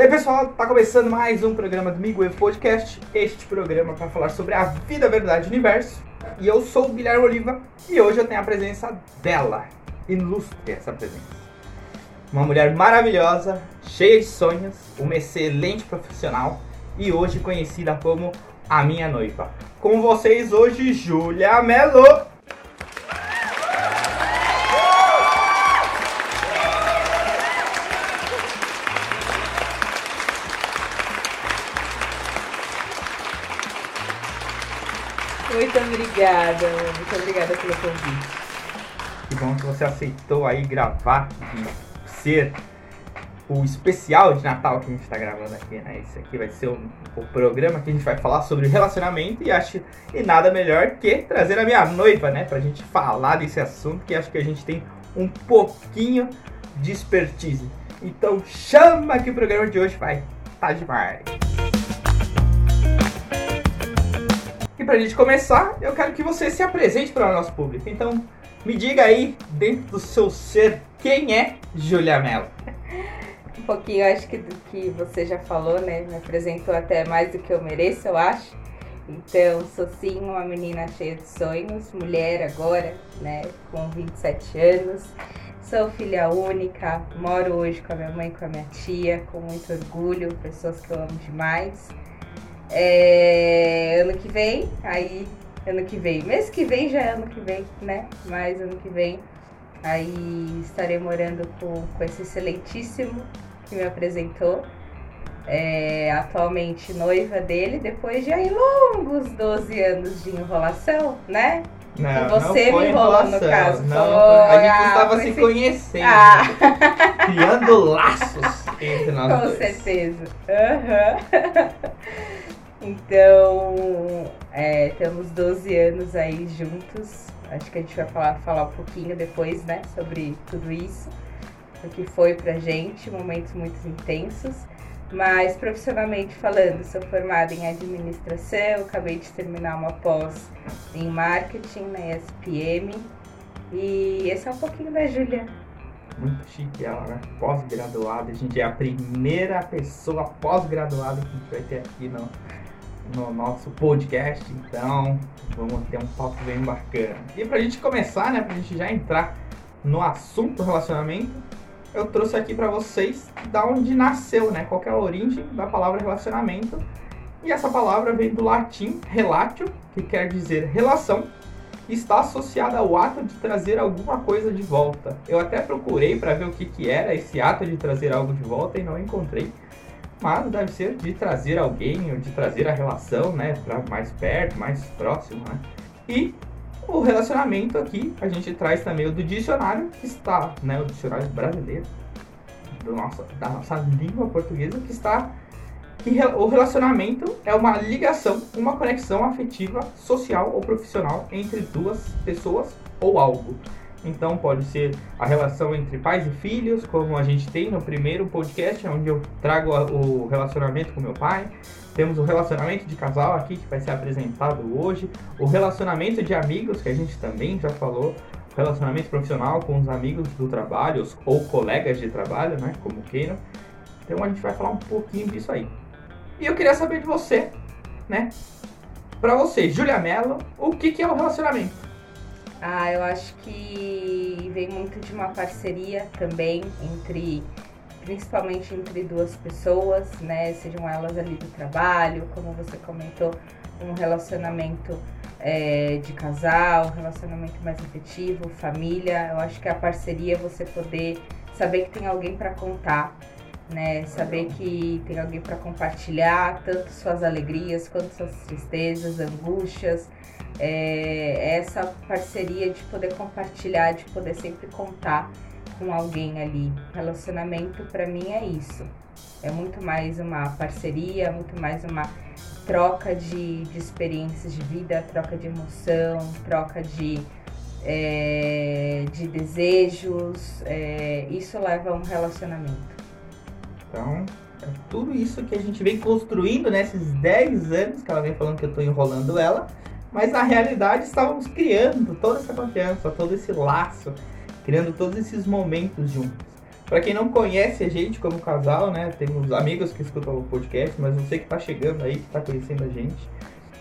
E aí pessoal, tá começando mais um programa do Miguel Podcast, este programa para falar sobre a vida, verdade e universo. E eu sou o Guilherme Oliva e hoje eu tenho a presença dela, ilustre essa presença. Uma mulher maravilhosa, cheia de sonhos, uma excelente profissional e hoje conhecida como a minha noiva. Com vocês hoje, Júlia Melo. Obrigada, muito obrigada pelo convite. Que bom que você aceitou aí gravar e ser o especial de Natal que a gente está gravando aqui, né? Esse aqui vai ser o, o, programa que a gente vai falar sobre relacionamento e acho e nada melhor que trazer a minha noiva, né? Pra gente falar desse assunto que acho que a gente tem um pouquinho de expertise. Então chama que o programa de hoje vai tá demais. E pra gente começar, eu quero que você se apresente para o nosso público. Então, me diga aí, dentro do seu ser, quem é Julia Mello? Um pouquinho, acho que do que você já falou, né? Me apresentou até mais do que eu mereço, eu acho. Então, sou sim uma menina cheia de sonhos, mulher agora, né? Com 27 anos. Sou filha única, moro hoje com a minha mãe e com a minha tia, com muito orgulho, pessoas que eu amo demais. É, ano que vem, aí ano que vem, mês que vem já é ano que vem, né? Mas ano que vem, aí estarei morando com, com esse excelentíssimo que me apresentou. É, atualmente noiva dele, depois de aí longos 12 anos de enrolação, né? Não, com você não me enrolando no caso. Não, foi, a gente ah, estava se esse... conhecendo, ah. criando laços entre nós Com dois. certeza. Uhum. Então, é, temos 12 anos aí juntos. Acho que a gente vai falar, falar um pouquinho depois, né, sobre tudo isso. O que foi pra gente, momentos muito intensos. Mas profissionalmente falando, sou formada em administração, acabei de terminar uma pós em marketing na ESPM. E esse é um pouquinho da Júlia. Muito chique ela, né? Pós-graduada. A gente é a primeira pessoa pós-graduada que a gente vai ter aqui no, no nosso podcast. Então, vamos ter um papo bem bacana. E pra gente começar, né? Pra gente já entrar no assunto relacionamento, eu trouxe aqui para vocês da onde nasceu, né? Qual é a origem da palavra relacionamento. E essa palavra vem do latim relatio, que quer dizer relação, e está associada ao ato de trazer alguma coisa de volta. Eu até procurei para ver o que, que era esse ato de trazer algo de volta e não encontrei. Mas deve ser de trazer alguém ou de trazer a relação, né, para mais perto, mais próximo, né? E o relacionamento aqui, a gente traz também o do dicionário, que está, né, o dicionário brasileiro, do nosso, da nossa língua portuguesa, que está que o relacionamento é uma ligação, uma conexão afetiva, social ou profissional entre duas pessoas ou algo. Então pode ser a relação entre pais e filhos, como a gente tem no primeiro podcast, onde eu trago o relacionamento com meu pai. Temos o relacionamento de casal aqui que vai ser apresentado hoje, o relacionamento de amigos que a gente também já falou, relacionamento profissional com os amigos do trabalho ou colegas de trabalho, né, como queiram. Então a gente vai falar um pouquinho disso aí. E eu queria saber de você, né? Pra você, Julia Mello, o que, que é o relacionamento? Ah, eu acho que vem muito de uma parceria também entre, principalmente entre duas pessoas, né? Sejam elas ali do trabalho, como você comentou, um relacionamento é, de casal, relacionamento mais afetivo, família. Eu acho que a parceria é você poder saber que tem alguém para contar, né? Saber que tem alguém para compartilhar tanto suas alegrias quanto suas tristezas, angústias. É, essa parceria de poder compartilhar, de poder sempre contar com alguém ali. Relacionamento para mim é isso. É muito mais uma parceria, muito mais uma troca de, de experiências de vida, troca de emoção, troca de, é, de desejos. É, isso leva a um relacionamento. Então, é tudo isso que a gente vem construindo nesses 10 anos que ela vem falando que eu tô enrolando ela, mas na realidade estávamos criando toda essa confiança, todo esse laço, criando todos esses momentos juntos. Para quem não conhece a gente como casal, né? Temos amigos que escutam o podcast, mas você que tá chegando aí, que tá conhecendo a gente.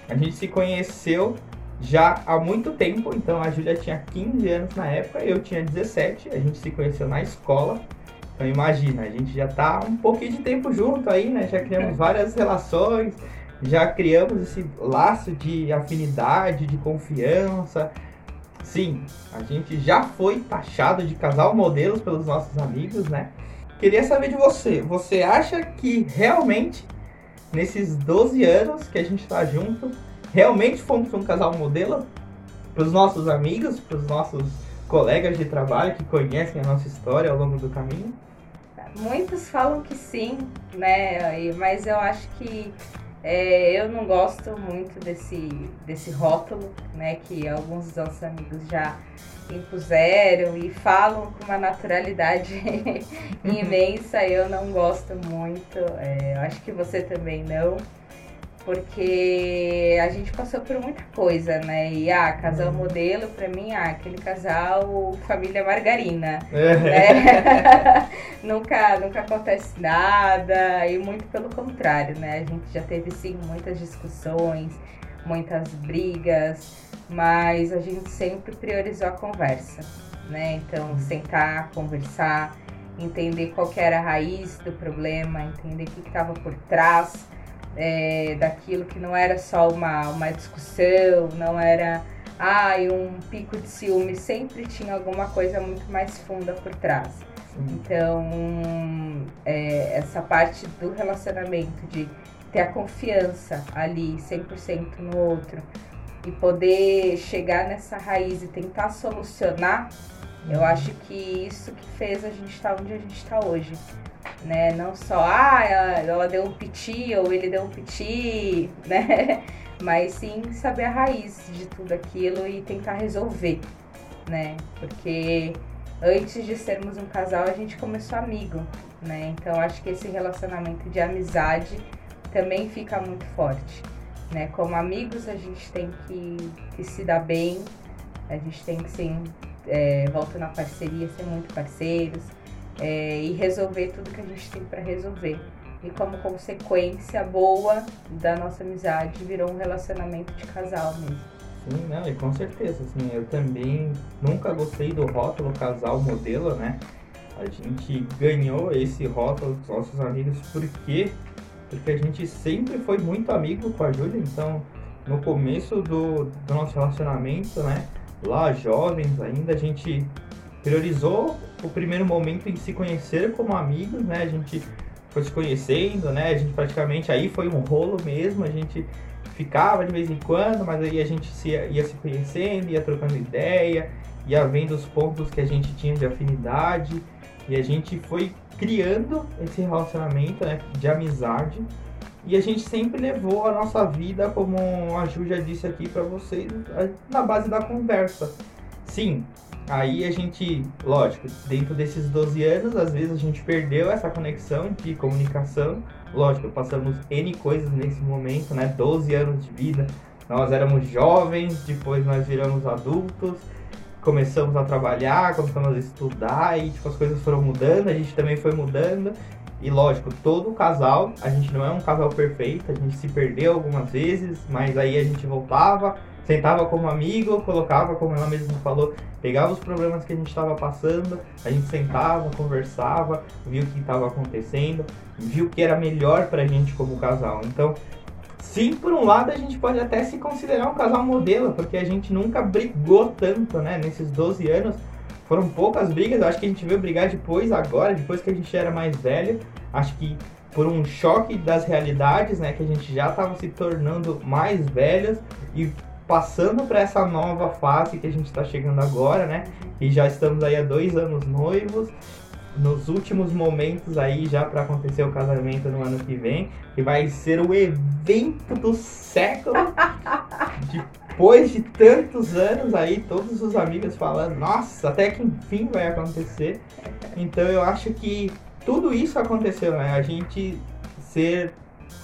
A gente se conheceu já há muito tempo, então a Júlia tinha 15 anos na época, eu tinha 17, a gente se conheceu na escola. Então imagina, a gente já tá um pouquinho de tempo junto aí, né? Já criamos várias relações, já criamos esse laço de afinidade, de confiança. Sim, a gente já foi taxado de casal modelos pelos nossos amigos, né? Queria saber de você. Você acha que realmente, nesses 12 anos que a gente tá junto, realmente fomos um casal modelo? Para os nossos amigos, para os nossos colegas de trabalho que conhecem a nossa história ao longo do caminho? Muitos falam que sim, né? Mas eu acho que é, eu não gosto muito desse, desse rótulo, né, que alguns dos nossos amigos já impuseram e falam com uma naturalidade imensa. Eu não gosto muito, é, acho que você também não porque a gente passou por muita coisa, né? E ah, casal uhum. modelo, pra mim, ah, aquele casal família margarina. É. Né? nunca, nunca acontece nada, e muito pelo contrário, né? A gente já teve sim muitas discussões, muitas brigas, mas a gente sempre priorizou a conversa, né? Então, uhum. sentar, conversar, entender qual era a raiz do problema, entender o que estava por trás é, daquilo que não era só uma, uma discussão, não era ai, um pico de ciúme, sempre tinha alguma coisa muito mais funda por trás. Então, é, essa parte do relacionamento, de ter a confiança ali 100% no outro e poder chegar nessa raiz e tentar solucionar, eu uhum. acho que isso que fez a gente estar onde a gente está hoje né? Não só, ah, ela, ela deu um piti ou ele deu um piti, né? Mas sim saber a raiz de tudo aquilo e tentar resolver, né? Porque antes de sermos um casal, a gente começou amigo, né? Então acho que esse relacionamento de amizade também fica muito forte, né? Como amigos, a gente tem que, que se dar bem, a gente tem que, sim, é, volta na parceria, ser muito parceiros, é, e resolver tudo que a gente tem para resolver. E como consequência boa da nossa amizade, virou um relacionamento de casal mesmo. Sim, não, e com certeza, assim, eu também nunca gostei do rótulo casal modelo, né? A gente ganhou esse rótulo dos nossos amigos por quê? Porque a gente sempre foi muito amigo com a Júlia, então no começo do, do nosso relacionamento, né? Lá jovens ainda, a gente priorizou o primeiro momento em se conhecer como amigos, né? A gente foi se conhecendo, né? A gente praticamente aí foi um rolo mesmo, a gente ficava de vez em quando, mas aí a gente se, ia se conhecendo, ia trocando ideia, ia vendo os pontos que a gente tinha de afinidade e a gente foi criando esse relacionamento né, de amizade e a gente sempre levou a nossa vida, como a Ju já disse aqui para vocês, na base da conversa. Sim, Aí a gente, lógico, dentro desses 12 anos, às vezes a gente perdeu essa conexão de comunicação. Lógico, passamos N coisas nesse momento, né? 12 anos de vida. Nós éramos jovens, depois nós viramos adultos, começamos a trabalhar, começamos a estudar e tipo, as coisas foram mudando, a gente também foi mudando. E lógico, todo casal, a gente não é um casal perfeito, a gente se perdeu algumas vezes, mas aí a gente voltava, sentava como amigo, colocava, como ela mesma falou, pegava os problemas que a gente estava passando, a gente sentava, conversava, viu o que estava acontecendo, viu o que era melhor para a gente como casal. Então, sim, por um lado a gente pode até se considerar um casal modelo, porque a gente nunca brigou tanto, né? Nesses 12 anos foram poucas brigas, eu acho que a gente veio brigar depois, agora, depois que a gente era mais velho. Acho que por um choque das realidades, né? Que a gente já estava se tornando mais velhos e passando para essa nova fase que a gente está chegando agora, né? E já estamos aí há dois anos noivos, nos últimos momentos aí já para acontecer o casamento no ano que vem, que vai ser o evento do século. Depois de tantos anos aí, todos os amigos falando, nossa, até que enfim vai acontecer. Então eu acho que tudo isso aconteceu, né? A gente ser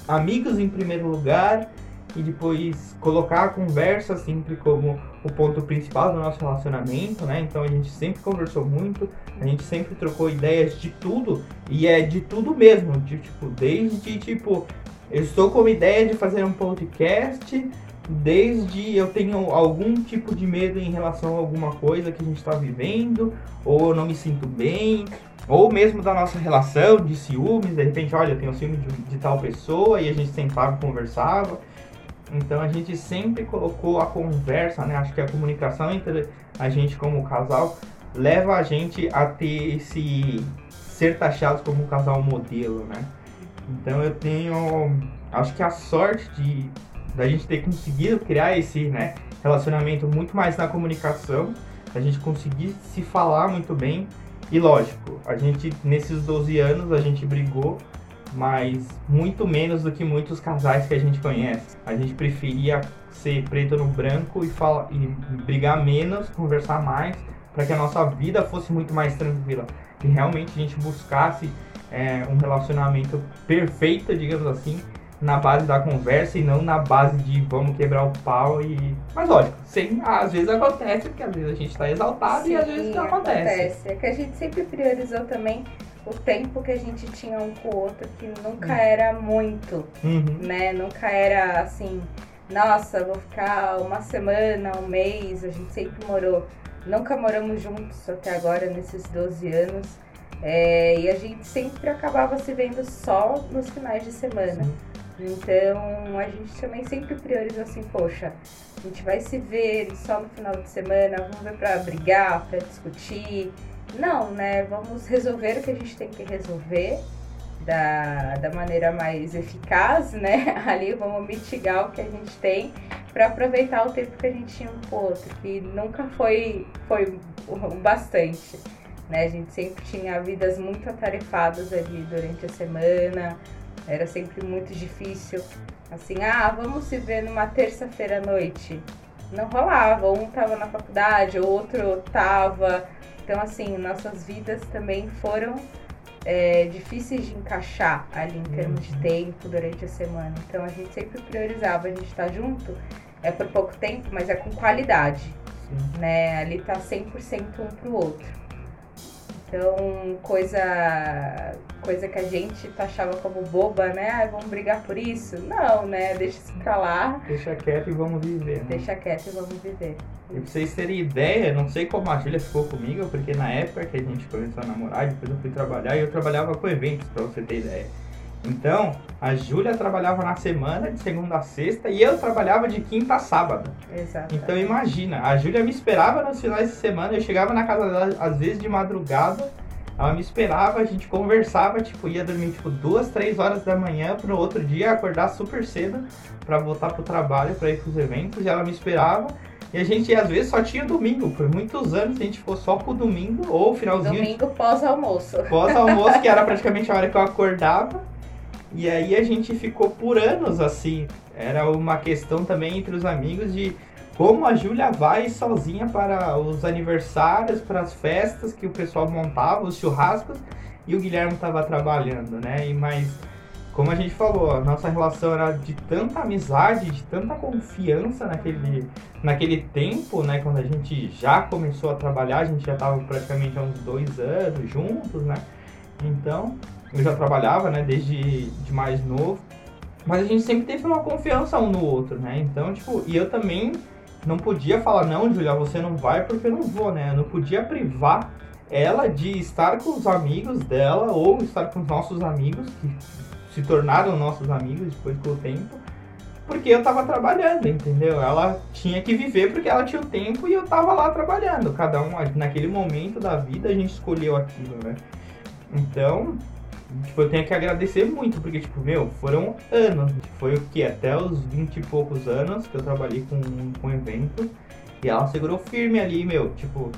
amigos em primeiro lugar, e depois colocar a conversa sempre como o ponto principal do nosso relacionamento, né? Então a gente sempre conversou muito, a gente sempre trocou ideias de tudo e é de tudo mesmo, de tipo, desde tipo, eu estou com a ideia de fazer um podcast, desde eu tenho algum tipo de medo em relação a alguma coisa que a gente está vivendo, ou eu não me sinto bem, ou mesmo da nossa relação de ciúmes, de repente, olha, eu tenho ciúme de, de tal pessoa e a gente sentava e conversava. Então a gente sempre colocou a conversa, né? Acho que a comunicação entre a gente como casal leva a gente a ter esse ser taxados como um casal modelo, né? Então eu tenho, acho que a sorte de da gente ter conseguido criar esse, né, relacionamento muito mais na comunicação, a gente conseguir se falar muito bem e lógico, a gente nesses 12 anos a gente brigou mas muito menos do que muitos casais que a gente conhece. A gente preferia ser preto no branco e, fala, e brigar menos, conversar mais, para que a nossa vida fosse muito mais tranquila. Que realmente a gente buscasse é, um relacionamento perfeito, digamos assim, na base da conversa e não na base de vamos quebrar o pau e. Mas lógico, sem, às vezes acontece, porque às vezes a gente está exaltado Sim, e às vezes não acontece. acontece. É que a gente sempre priorizou também o tempo que a gente tinha um com o outro, que nunca uhum. era muito, uhum. né? Nunca era assim, nossa, vou ficar uma semana, um mês, a gente sempre morou. Nunca moramos juntos até agora, nesses 12 anos. É, e a gente sempre acabava se vendo só nos finais de semana. Sim. Então a gente também sempre priorizou assim, poxa, a gente vai se ver só no final de semana, vamos ver pra brigar, pra discutir. Não, né? Vamos resolver o que a gente tem que resolver da, da maneira mais eficaz, né? Ali vamos mitigar o que a gente tem para aproveitar o tempo que a gente tinha um com o outro, que nunca foi, foi o bastante. Né? A gente sempre tinha vidas muito atarefadas ali durante a semana, era sempre muito difícil. Assim, ah, vamos se ver numa terça-feira à noite. Não rolava, um tava na faculdade, o outro tava então, assim, nossas vidas também foram é, difíceis de encaixar ali em termos de uhum. tempo durante a semana. Então, a gente sempre priorizava a gente estar tá junto, é por pouco tempo, mas é com qualidade. Sim. Né? Ali tá 100% um pro outro. Então, coisa, coisa que a gente taxava como boba, né? Ah, vamos brigar por isso? Não, né? Deixa isso pra lá. Deixa quieto e vamos viver. Né? Deixa quieto e vamos viver. E pra vocês terem ideia, não sei como a Júlia ficou comigo, porque na época que a gente começou a namorar, depois eu fui trabalhar e eu trabalhava com eventos, pra você ter ideia. Então, a Júlia trabalhava na semana, de segunda a sexta, e eu trabalhava de quinta a sábado. Exato. Então, imagina, a Júlia me esperava nos finais de semana, eu chegava na casa dela, às vezes de madrugada, ela me esperava, a gente conversava, tipo, ia dormir, tipo, duas, três horas da manhã, pro outro dia acordar super cedo para voltar pro trabalho, para ir pros eventos, e ela me esperava. E a gente, às vezes, só tinha domingo. Por muitos anos, a gente ficou só com o domingo ou finalzinho. Domingo pós-almoço. Pós-almoço, que era praticamente a hora que eu acordava. E aí a gente ficou por anos assim. Era uma questão também entre os amigos de como a Júlia vai sozinha para os aniversários, para as festas que o pessoal montava, os churrascos, e o Guilherme estava trabalhando, né? E mas como a gente falou, a nossa relação era de tanta amizade, de tanta confiança naquele, naquele tempo, né? Quando a gente já começou a trabalhar, a gente já estava praticamente há uns dois anos juntos, né? Então, eu já trabalhava, né, desde de mais novo. Mas a gente sempre teve uma confiança um no outro, né? Então, tipo, e eu também não podia falar, não, Julia, você não vai porque eu não vou, né? Eu não podia privar ela de estar com os amigos dela ou estar com os nossos amigos, que se tornaram nossos amigos depois com o tempo, porque eu tava trabalhando, entendeu? Ela tinha que viver porque ela tinha o tempo e eu tava lá trabalhando. Cada um, naquele momento da vida, a gente escolheu aquilo, né? Então, tipo, eu tenho que agradecer muito, porque, tipo, meu, foram anos. Foi o que? Até os 20 e poucos anos que eu trabalhei com, com evento. E ela segurou firme ali, meu. Tipo,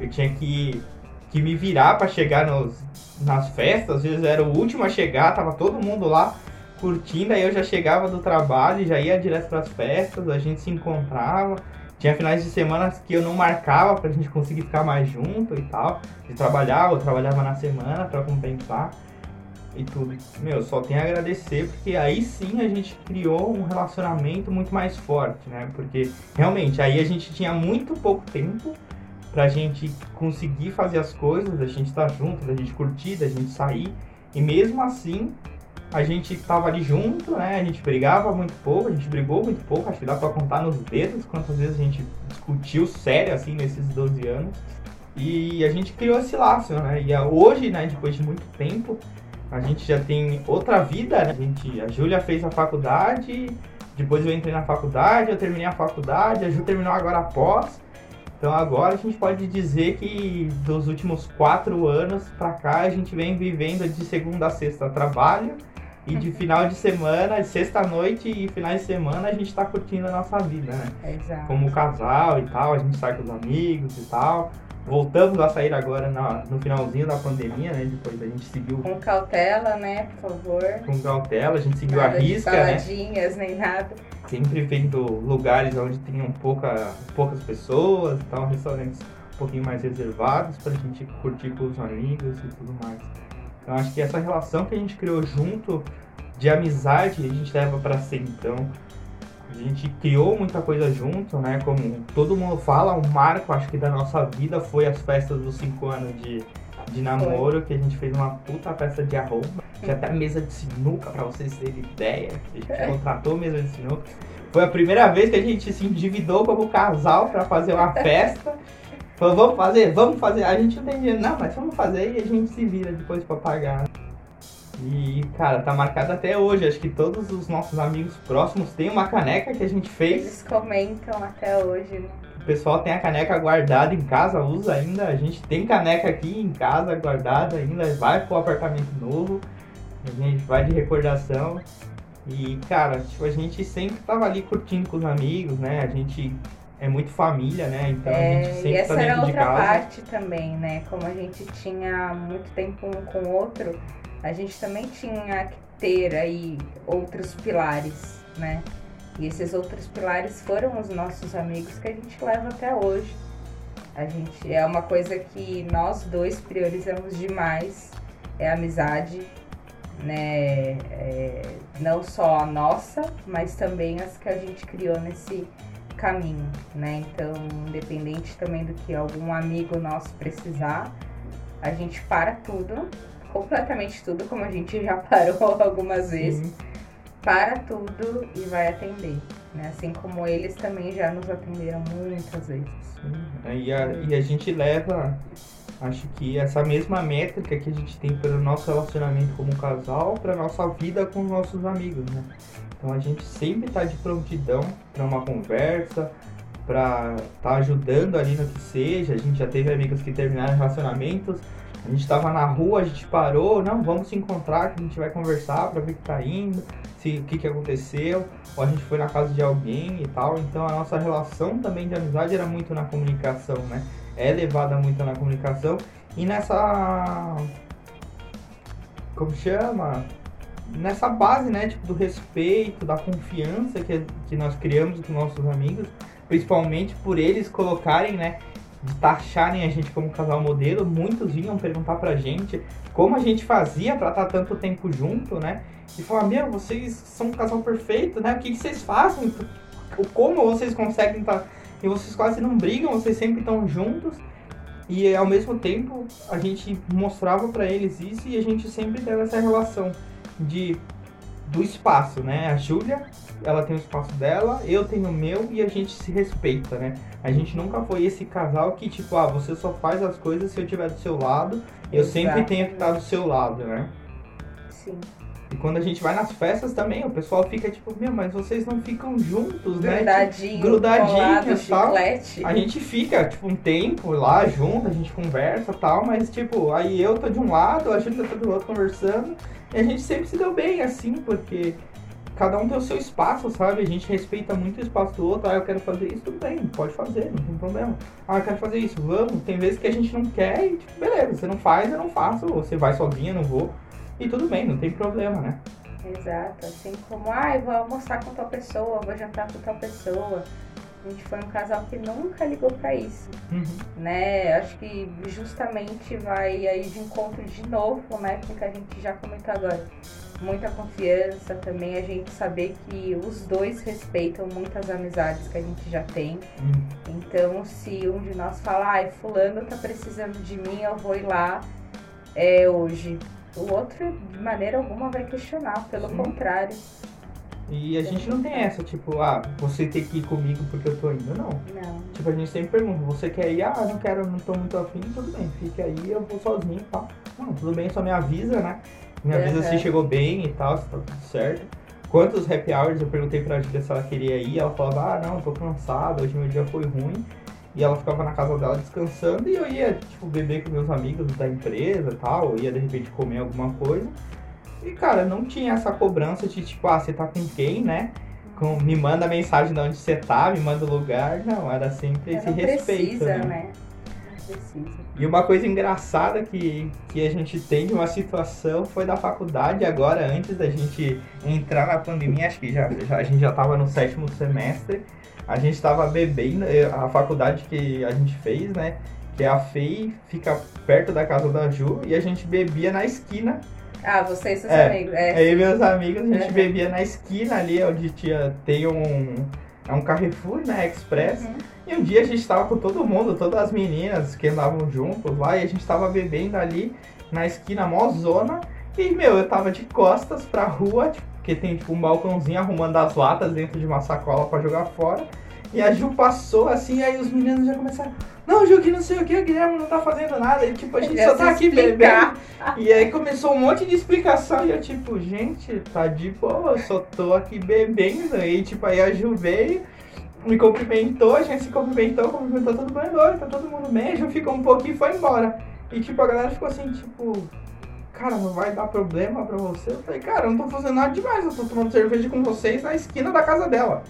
eu tinha que, que me virar para chegar nos, nas festas. Às vezes era o último a chegar, tava todo mundo lá curtindo. Aí eu já chegava do trabalho, já ia direto para as festas, a gente se encontrava. Tinha finais de semana que eu não marcava pra gente conseguir ficar mais junto e tal. De trabalhar, ou trabalhava na semana para compensar. E tudo. Meu, só tenho a agradecer, porque aí sim a gente criou um relacionamento muito mais forte, né? Porque realmente aí a gente tinha muito pouco tempo pra gente conseguir fazer as coisas, a gente estar tá junto, da gente curtir, da gente sair. E mesmo assim, a gente tava ali junto, né? A gente brigava muito pouco, a gente brigou muito pouco, acho que dá pra contar nos dedos quantas vezes a gente discutiu sério, assim, nesses 12 anos. E a gente criou esse laço, né? E hoje, né, depois de muito tempo, a gente já tem outra vida, né? A, gente, a Júlia fez a faculdade, depois eu entrei na faculdade, eu terminei a faculdade, a Ju terminou agora após. Então agora a gente pode dizer que dos últimos quatro anos pra cá a gente vem vivendo de segunda a sexta trabalho e de final de semana, de sexta-noite e finais de semana a gente tá curtindo a nossa vida, né? Exato. Como casal e tal, a gente sai com os amigos e tal. Voltamos a sair agora na, no finalzinho da pandemia, né? Depois a gente seguiu. Com cautela, né? Por favor. Com cautela, a gente seguiu nada a risca, de baladinhas, né? nem nada. Sempre vendo lugares onde tenham pouca, poucas pessoas, então restaurantes um pouquinho mais reservados pra gente curtir com os amigos e tudo mais. Então acho que essa relação que a gente criou junto de amizade a gente leva para sempre. Então a gente criou muita coisa junto, né? Como todo mundo fala, um marco, acho que da nossa vida foi as festas dos 5 anos de, de namoro, foi. que a gente fez uma puta festa de arroba. Tinha até mesa de sinuca, pra vocês terem ideia. A gente é. contratou mesa de sinuca. Foi a primeira vez que a gente se endividou como casal para fazer uma festa. Falou, vamos fazer, vamos fazer. A gente não tem dinheiro, não, mas vamos fazer e a gente se vira depois para pagar. E, cara, tá marcado até hoje. Acho que todos os nossos amigos próximos têm uma caneca que a gente fez. Eles comentam até hoje, né? O pessoal tem a caneca guardada em casa, usa ainda. A gente tem caneca aqui em casa guardada ainda. Vai pro apartamento novo. A gente vai de recordação. E, cara, tipo, a gente sempre tava ali curtindo com os amigos, né? A gente é muito família, né? Então é, a gente sempre e essa tá era outra parte também, né? Como a gente tinha muito tempo um com o outro, a gente também tinha que ter aí outros pilares, né? E esses outros pilares foram os nossos amigos que a gente leva até hoje. A gente é uma coisa que nós dois priorizamos demais, é a amizade, né? É, não só a nossa, mas também as que a gente criou nesse caminho, né? Então, independente também do que algum amigo nosso precisar, a gente para tudo completamente tudo, como a gente já parou algumas vezes. Sim. Para tudo e vai atender. Né? Assim como eles também já nos atenderam muitas vezes. E, a, e a gente leva, acho que essa mesma métrica que a gente tem pelo nosso relacionamento como casal para nossa vida com os nossos amigos, né? Então a gente sempre está de prontidão para uma conversa, para estar tá ajudando ali no que seja. A gente já teve amigos que terminaram relacionamentos a gente estava na rua, a gente parou, não, vamos se encontrar, que a gente vai conversar para ver o que tá indo, se, o que, que aconteceu, ou a gente foi na casa de alguém e tal. Então a nossa relação também de amizade era muito na comunicação, né? É levada muito na comunicação e nessa. Como chama? Nessa base, né? Tipo, do respeito, da confiança que, que nós criamos com nossos amigos, principalmente por eles colocarem, né? Taxarem a gente como casal modelo, muitos vinham perguntar pra gente como a gente fazia para estar tá tanto tempo junto, né? E falar, meu, vocês são um casal perfeito, né? O que, que vocês fazem? Como vocês conseguem estar. Tá... E vocês quase não brigam, vocês sempre estão juntos. E ao mesmo tempo a gente mostrava para eles isso e a gente sempre teve essa relação de do espaço, né? A Júlia, ela tem o espaço dela, eu tenho o meu e a gente se respeita, né? A gente nunca foi esse casal que, tipo, ah, você só faz as coisas se eu estiver do seu lado, eu sempre tenho que estar do seu lado, né? Sim. E quando a gente vai nas festas também, o pessoal fica tipo, meu, mas vocês não ficam juntos, né? Grudadinho, tipo, grudadinhos tal. A gente fica, tipo, um tempo lá junto, a gente conversa tal, mas tipo, aí eu tô de um lado, a gente tá do outro conversando. E a gente sempre se deu bem, assim, porque cada um tem o seu espaço, sabe? A gente respeita muito o espaço do outro. Ah, eu quero fazer isso, tudo bem, pode fazer, não tem problema. Ah, eu quero fazer isso, vamos. Tem vezes que a gente não quer e, tipo, beleza, você não faz, eu não faço. Você vai sozinha, não vou. E tudo bem, não tem problema, né? Exato. Assim como, ah, eu vou almoçar com tal pessoa, vou jantar com tal pessoa. A gente foi um casal que nunca ligou para isso, Uhum. né? Acho que justamente vai aí de encontro de novo, né? Com o que a gente já comentou agora. Muita confiança também, a gente saber que os dois respeitam muitas amizades que a gente já tem. Uhum. Então, se um de nós falar, ai, fulano tá precisando de mim, eu vou ir lá é, hoje. O outro, de maneira alguma, vai questionar, pelo Sim. contrário. E a gente não tem essa, tipo, ah, você tem que ir comigo porque eu tô indo, não. Não. Tipo, a gente sempre pergunta, você quer ir? Ah, não quero, não tô muito afim, tudo bem, fica aí, eu vou sozinho e tal. Não, tudo bem, só me avisa, né? Me avisa Uhum. se chegou bem e tal, se tá tudo certo. Quantos happy hours eu perguntei pra Julia se ela queria ir, ela falava, ah, não, tô cansada, hoje meu dia foi ruim. E ela ficava na casa dela descansando e eu ia, tipo, beber com meus amigos da empresa e tal, ia de repente comer alguma coisa. E, cara, não tinha essa cobrança de, tipo, ah, você tá com quem, né? Com, me manda mensagem de onde você tá, me manda o lugar. Não, era sempre esse respeito, precisa, né? né? Precisa. E uma coisa engraçada que, que a gente tem de uma situação foi da faculdade agora, antes da gente entrar na pandemia, acho que já, já- a gente já tava no sétimo semestre, a gente tava bebendo, eh, a faculdade que a gente fez, né? Que é a FEI, fica perto da casa da Ju, e a gente bebia na esquina Ah, você e seus É, amigos. É. Aí meus amigos, a gente Uhum. bebia na esquina ali, onde tinha, tem um, é um Carrefour, né, Express. Uhum. E um dia a gente tava com todo mundo, todas as meninas que andavam juntos lá, e a gente tava bebendo ali na esquina, mó zona. E, meu, eu tava de costas pra rua, tipo, porque tem tipo um balcãozinho arrumando as latas dentro de uma sacola pra jogar fora. E a Ju passou assim, aí os meninos já começaram, não, Ju, que não sei o que, o Guilherme não tá fazendo nada. E tipo, a gente só tá aqui bebendo. E aí começou um monte de explicação e eu tipo, gente, tá de boa, eu só tô aqui bebendo. E tipo, aí a Ju veio, me cumprimentou, a gente se cumprimentou, cumprimentou todo mundo, oi, tá todo mundo bem, a Ju ficou um pouquinho e foi embora. E tipo, a galera ficou assim, tipo, cara, não vai dar problema pra você? Eu falei, cara, eu não tô fazendo nada demais, eu tô tomando cerveja com vocês na esquina da casa dela,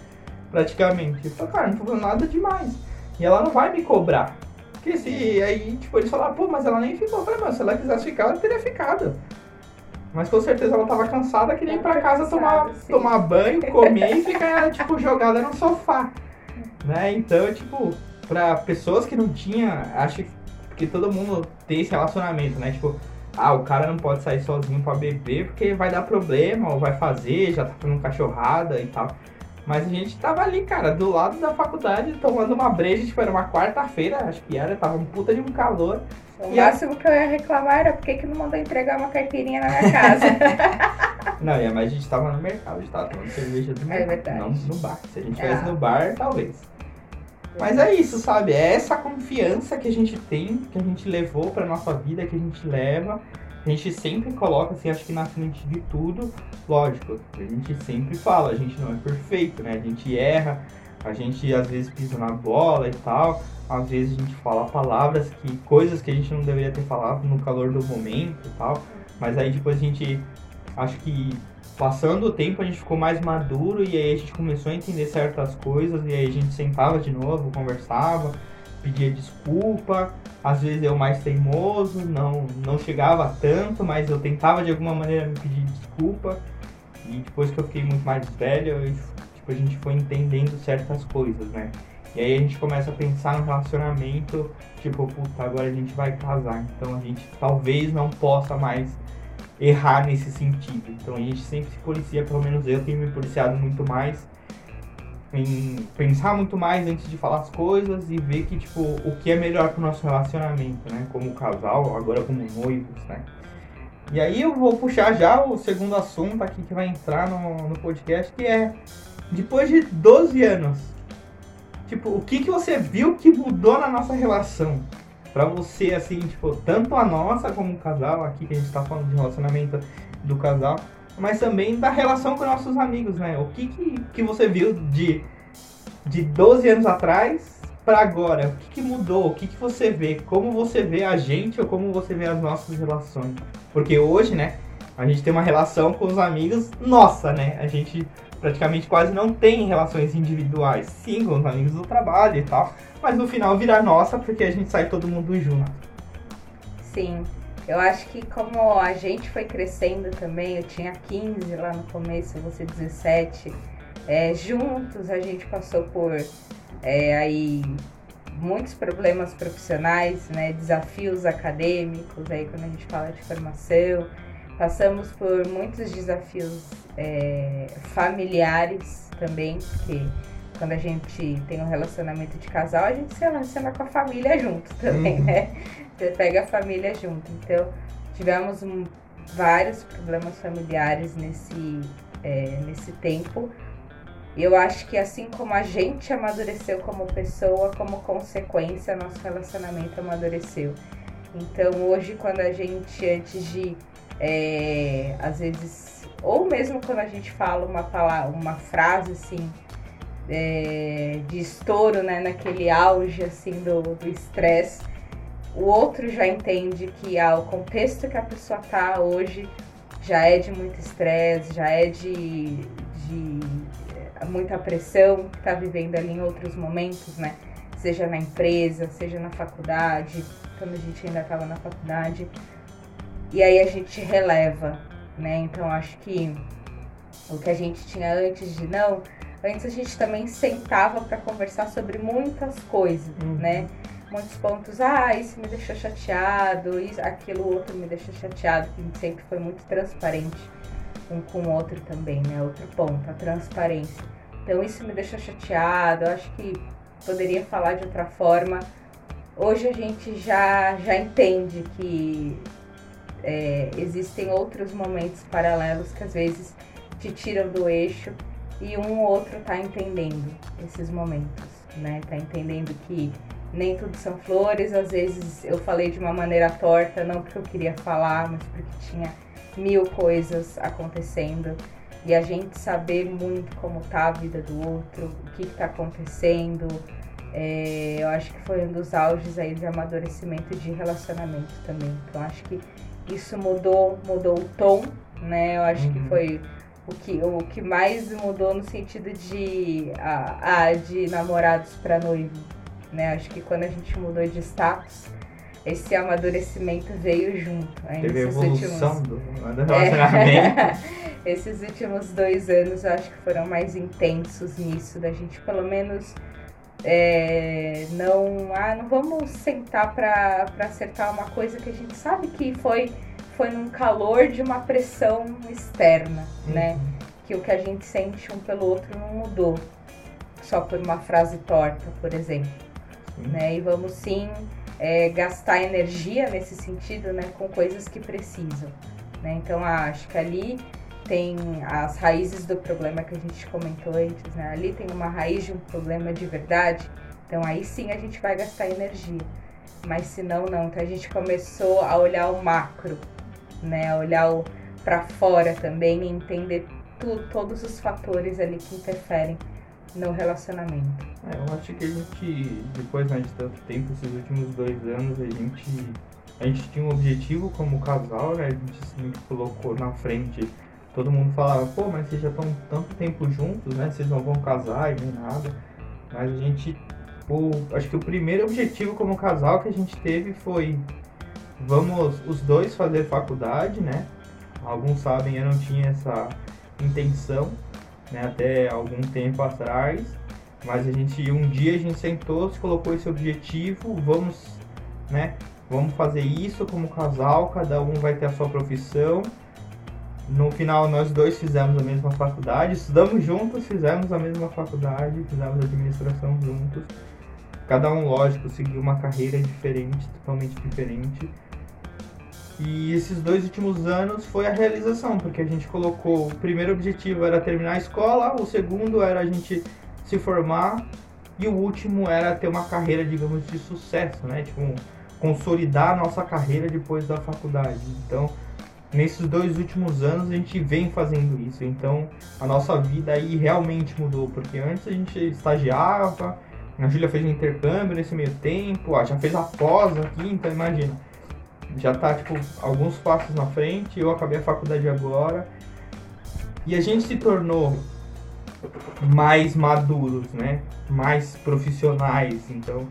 praticamente. Eu falei, cara, não tô fazendo nada demais. E ela não vai me cobrar. Porque se aí, tipo, eles falaram, pô, mas ela nem ficou. Eu falei, mas se ela quisesse ficar, ela teria ficado. Mas com certeza ela tava cansada, queria ir pra casa tomar, sim. tomar banho, comer e ficar, tipo, jogada no sofá. Né? Então, tipo, pra pessoas que não tinham, acho que todo mundo tem esse relacionamento, né? Tipo, ah, o cara não pode sair sozinho pra beber porque vai dar problema, ou vai fazer, já tá fazendo cachorrada e tal. Mas a gente tava ali, cara, do lado da faculdade, tomando uma breja, tipo, era uma quarta-feira, acho que era, tava um puta de um calor. O E a- máximo que eu ia reclamar era por que não mandou entregar uma caipirinha na minha casa. Não, e mas a gente tava no mercado, a gente tava tomando cerveja do mercado, verdade. não no bar. Se a gente Ah. no bar, talvez. Mas é isso, sabe? É essa confiança que a gente tem, que a gente levou pra nossa vida, que a gente leva. A gente sempre coloca, assim, acho que na frente de tudo. Lógico, a gente sempre fala, a gente não é perfeito, né? A gente erra, a gente às vezes pisa na bola e tal. Às vezes a gente fala palavras que. coisas que a gente não deveria ter falado no calor do momento e tal. Mas aí depois a gente. Acho que passando o tempo a gente ficou mais maduro e aí a gente começou a entender certas coisas e aí a gente sentava de novo, conversava, pedia desculpa. Às vezes eu mais teimoso, não, não chegava tanto, mas eu tentava de alguma maneira me pedir desculpa. E depois que eu fiquei muito mais velho, eu, tipo, a gente foi entendendo certas coisas, né? E aí a gente começa a pensar no relacionamento, tipo, puta, agora a gente vai casar, então a gente talvez não possa mais errar nesse sentido. Então a gente sempre se policia, pelo menos eu tenho me policiado muito mais em pensar muito mais antes de falar as coisas e ver que, tipo, o que é melhor pro nosso relacionamento, né? Como casal, agora como noivos, né? E aí eu vou puxar já o segundo assunto aqui que vai entrar no, no podcast, que é depois de 12 anos, tipo, o que que você viu que mudou na nossa relação? Pra você, assim, tipo, tanto a nossa como o casal, aqui que a gente tá falando de relacionamento do casal, mas também da relação com nossos amigos, né? O que que, que você viu de, de 12 anos atrás pra agora? O que que mudou? O que que você vê? Como você vê a gente ou como você vê as nossas relações? Porque hoje, né, a gente tem uma relação com os amigos nossa, né? A gente praticamente quase não tem relações individuais. Sim, com os amigos do trabalho e tal. Mas no final vira nossa porque a gente sai todo mundo junto. Sim. Eu acho que como a gente foi crescendo também, eu tinha 15 lá no começo, você 17, é, juntos a gente passou por é, aí muitos problemas profissionais, né, desafios acadêmicos, aí quando a gente fala de formação, passamos por muitos desafios é, familiares também, porque quando a gente tem um relacionamento de casal, a gente se relaciona com a família junto também, uhum. né? Você pega a família junto. Então, tivemos um, vários problemas familiares nesse, é, nesse tempo. Eu acho que assim como a gente amadureceu como pessoa, como consequência, nosso relacionamento amadureceu. Então hoje quando a gente, antes de é, às vezes, ou mesmo quando a gente fala uma palavra, uma frase assim, é, de estouro, né, naquele auge assim do estresse, o outro já entende que ah, o contexto que a pessoa tá hoje já é de muito estresse, já é de, de muita pressão que está vivendo ali em outros momentos, né? Seja na empresa, seja na faculdade, quando a gente ainda estava na faculdade. E aí a gente releva, né? Então acho que o que a gente tinha antes de não, antes a gente também sentava para conversar sobre muitas coisas, uhum. né? Muitos pontos, ah, isso me deixou chateado, isso, aquilo outro me deixou chateado, que a gente sempre foi muito transparente um com o outro também, né? Outro ponto, a transparência. Então isso me deixa chateado, eu acho que poderia falar de outra forma. Hoje a gente já, já entende que é, existem outros momentos paralelos que às vezes te tiram do eixo e um ou outro tá entendendo esses momentos, né? Tá entendendo que nem tudo são flores, às vezes eu falei de uma maneira torta, não porque eu queria falar, mas porque tinha mil coisas acontecendo e a gente saber muito como tá a vida do outro, o que, está acontecendo. É, eu acho que foi um dos auges aí de amadurecimento de relacionamento também. Então acho que isso mudou, mudou o tom, né? Eu acho uhum. que foi o que, o que mais mudou no sentido de, ah, ah de namorados para noivo, né? Acho que quando a gente mudou de status, esse amadurecimento veio junto. Aí Teve evolução últimos... do relacionamento. É, esses últimos dois anos eu acho que foram mais intensos nisso, da gente pelo menos é, não, ah, não vamos sentar para acertar uma coisa que a gente sabe que foi, foi num calor de uma pressão externa, uhum. né? Que o que a gente sente um pelo outro não mudou, só por uma frase torta, por exemplo. Né? E vamos sim é, gastar energia nesse sentido, né, com coisas que precisam. Né? Então, acho que ali tem as raízes do problema que a gente comentou antes, né? Ali tem uma raiz de um problema de verdade, então aí sim a gente vai gastar energia. Mas se não, não. Então a gente começou a olhar o macro, né? Olhar para fora também e entender tu, todos os fatores ali que interferem no relacionamento. É, eu acho que a gente, depois né, de tanto tempo, esses últimos dois anos, a gente, a gente tinha um objetivo como casal, né? A gente sempre colocou na frente. Todo mundo falava, pô, mas vocês já estão tanto tempo juntos, né? Vocês não vão casar e nem nada. Mas a gente, o, acho que o primeiro objetivo como casal que a gente teve foi vamos os dois fazer faculdade, né? Alguns sabem, eu não tinha essa intenção, né, até algum tempo atrás. Mas a gente um dia a gente sentou, se colocou esse objetivo, vamos, né, vamos fazer isso como casal, cada um vai ter a sua profissão. No final nós dois fizemos a mesma faculdade, estudamos juntos, fizemos a mesma faculdade, fizemos administração juntos. Cada um, lógico, seguiu uma carreira diferente, totalmente diferente e esses dois últimos anos foi a realização, porque a gente colocou o primeiro objetivo era terminar a escola, o segundo era a gente se formar e o último era ter uma carreira, digamos, de sucesso, né? Tipo, consolidar a nossa carreira depois da faculdade. Então, nesses dois últimos anos a gente vem fazendo isso. Então, a nossa vida aí realmente mudou, porque antes a gente estagiava, a Júlia fez um intercâmbio nesse meio tempo, já fez a pós aqui, então imagina já tá, tipo, alguns passos na frente, eu acabei a faculdade agora. E a gente se tornou mais maduros, né? Mais profissionais. Então,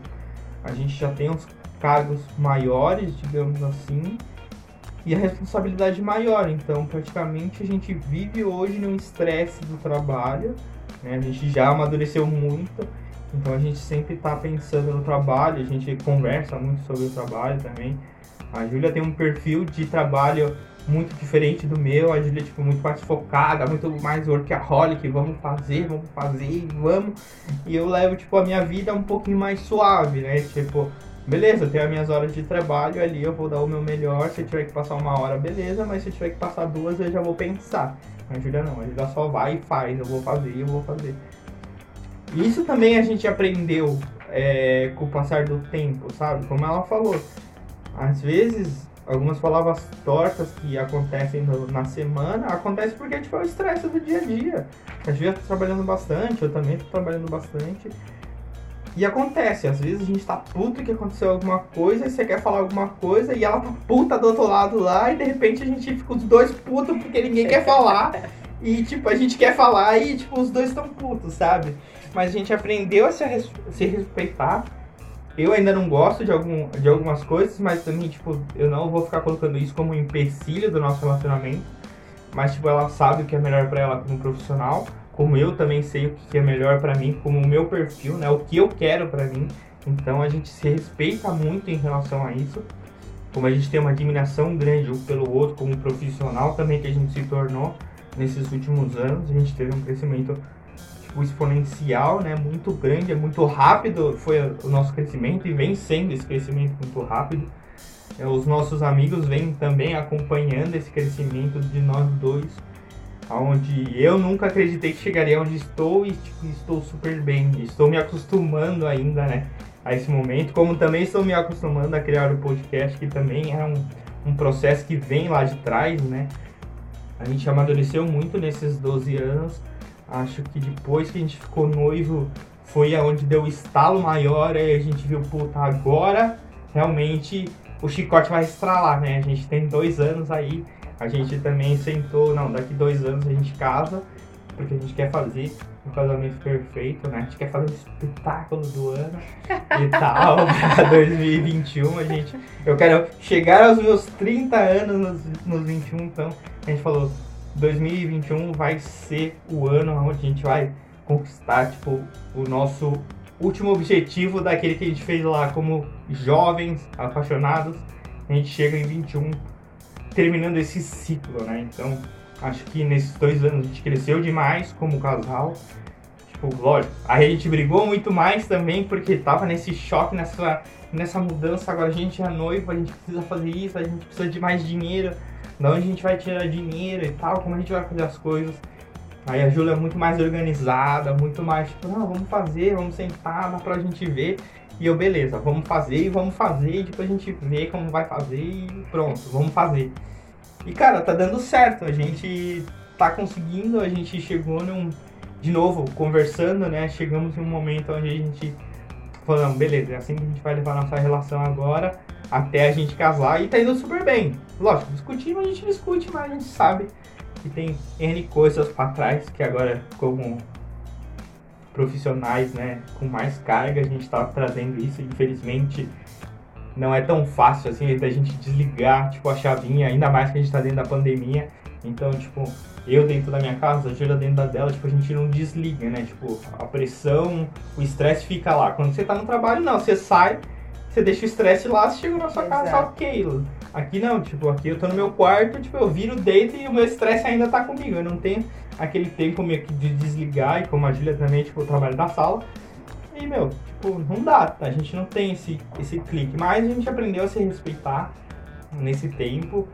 a gente já tem uns cargos maiores, digamos assim, e a responsabilidade maior. Então, praticamente a gente vive hoje num estresse do trabalho, né? A gente já amadureceu muito. Então a gente sempre tá pensando no trabalho, a gente conversa muito sobre o trabalho também. A Júlia tem um perfil de trabalho muito diferente do meu, a Júlia tipo muito mais focada, muito mais workaholic, vamos fazer, vamos fazer, vamos. E eu levo tipo a minha vida um pouquinho mais suave, né? Tipo, beleza, eu tenho as minhas horas de trabalho ali, eu vou dar o meu melhor, se eu tiver que passar uma hora, beleza, mas se eu tiver que passar duas, eu já vou pensar. A Júlia não, a Júlia só vai e faz, eu vou fazer, eu vou fazer. Isso também a gente aprendeu é, com o passar do tempo, sabe? Como ela falou, às vezes algumas palavras tortas que acontecem no, na semana acontece porque tipo, é o estresse do dia a dia. A gente tá trabalhando bastante, eu também tô trabalhando bastante. E acontece, às vezes a gente tá puto que aconteceu alguma coisa e você quer falar alguma coisa e ela tá puta do outro lado lá e de repente a gente fica os dois putos porque ninguém quer falar. E tipo, a gente quer falar e tipo, os dois estão putos, sabe? Mas a gente aprendeu a se, a se respeitar eu ainda não gosto de, algum, de algumas coisas, mas também, tipo, eu não vou ficar colocando isso como um empecilho do nosso relacionamento. Mas, tipo, ela sabe o que é melhor para ela como profissional, como eu também sei o que é melhor para mim, como o meu perfil, né? O que eu quero para mim. Então a gente se respeita muito em relação a isso. Como a gente tem uma admiração grande um pelo outro, como profissional também que a gente se tornou nesses últimos anos, a gente teve um crescimento exponencial, né? Muito grande, é muito rápido foi o nosso crescimento e vem sendo esse crescimento muito rápido. É, os nossos amigos vêm também acompanhando esse crescimento de nós dois, onde eu nunca acreditei que chegaria onde estou e tipo, estou super bem. Estou me acostumando ainda, né? A esse momento, como também estou me acostumando a criar o podcast, que também é um, um processo que vem lá de trás, né? A gente amadureceu muito nesses 12 anos Acho que depois que a gente ficou noivo foi aonde deu o estalo maior, aí a gente viu, puta, agora realmente o chicote vai estralar, né? A gente tem dois anos aí, a gente também sentou, não, daqui dois anos a gente casa, porque a gente quer fazer um casamento perfeito, né? A gente quer fazer um espetáculo do ano e tal, pra 2021, a gente... Eu quero chegar aos meus 30 anos nos, nos 21, então a gente falou, 2021 vai ser o ano onde a gente vai conquistar tipo, o nosso último objetivo daquele que a gente fez lá como jovens apaixonados. A gente chega em 21 terminando esse ciclo, né? Então, acho que nesses dois anos a gente cresceu demais como casal. Tipo, lógico, a gente brigou muito mais também porque tava nesse choque, nessa, nessa mudança. Agora a gente é noivo, a gente precisa fazer isso, a gente precisa de mais dinheiro de onde a gente vai tirar dinheiro e tal, como a gente vai fazer as coisas. Aí a Júlia é muito mais organizada, muito mais tipo, não, vamos fazer, vamos sentar, dá pra gente ver. E eu, beleza, vamos fazer e vamos fazer, e depois a gente vê como vai fazer e pronto, vamos fazer. E cara, tá dando certo, a gente tá conseguindo, a gente chegou num. De novo, conversando, né? Chegamos em um momento onde a gente não, beleza, é assim que a gente vai levar nossa relação agora até a gente casar e tá indo super bem. Lógico, discutir, a gente discute, mas a gente sabe que tem N coisas para trás que agora, como profissionais, né, com mais carga, a gente tá trazendo isso. Infelizmente, não é tão fácil assim da gente desligar, tipo, a chavinha, ainda mais que a gente tá dentro da pandemia. Então, tipo, eu dentro da minha casa, a Júlia dentro da dela, tipo, a gente não desliga, né? Tipo, a pressão, o estresse fica lá. Quando você tá no trabalho, não, você sai, você deixa o estresse lá, você chega na sua casa, ok. Aqui não, tipo, aqui eu tô no meu quarto, tipo, eu viro, deito e o meu estresse ainda tá comigo. Eu não tenho aquele tempo meio que de desligar, e como a Julia também, tipo, eu trabalho da sala. E, meu, tipo, não dá, a gente não tem esse, esse clique. Mas a gente aprendeu a se respeitar nesse tempo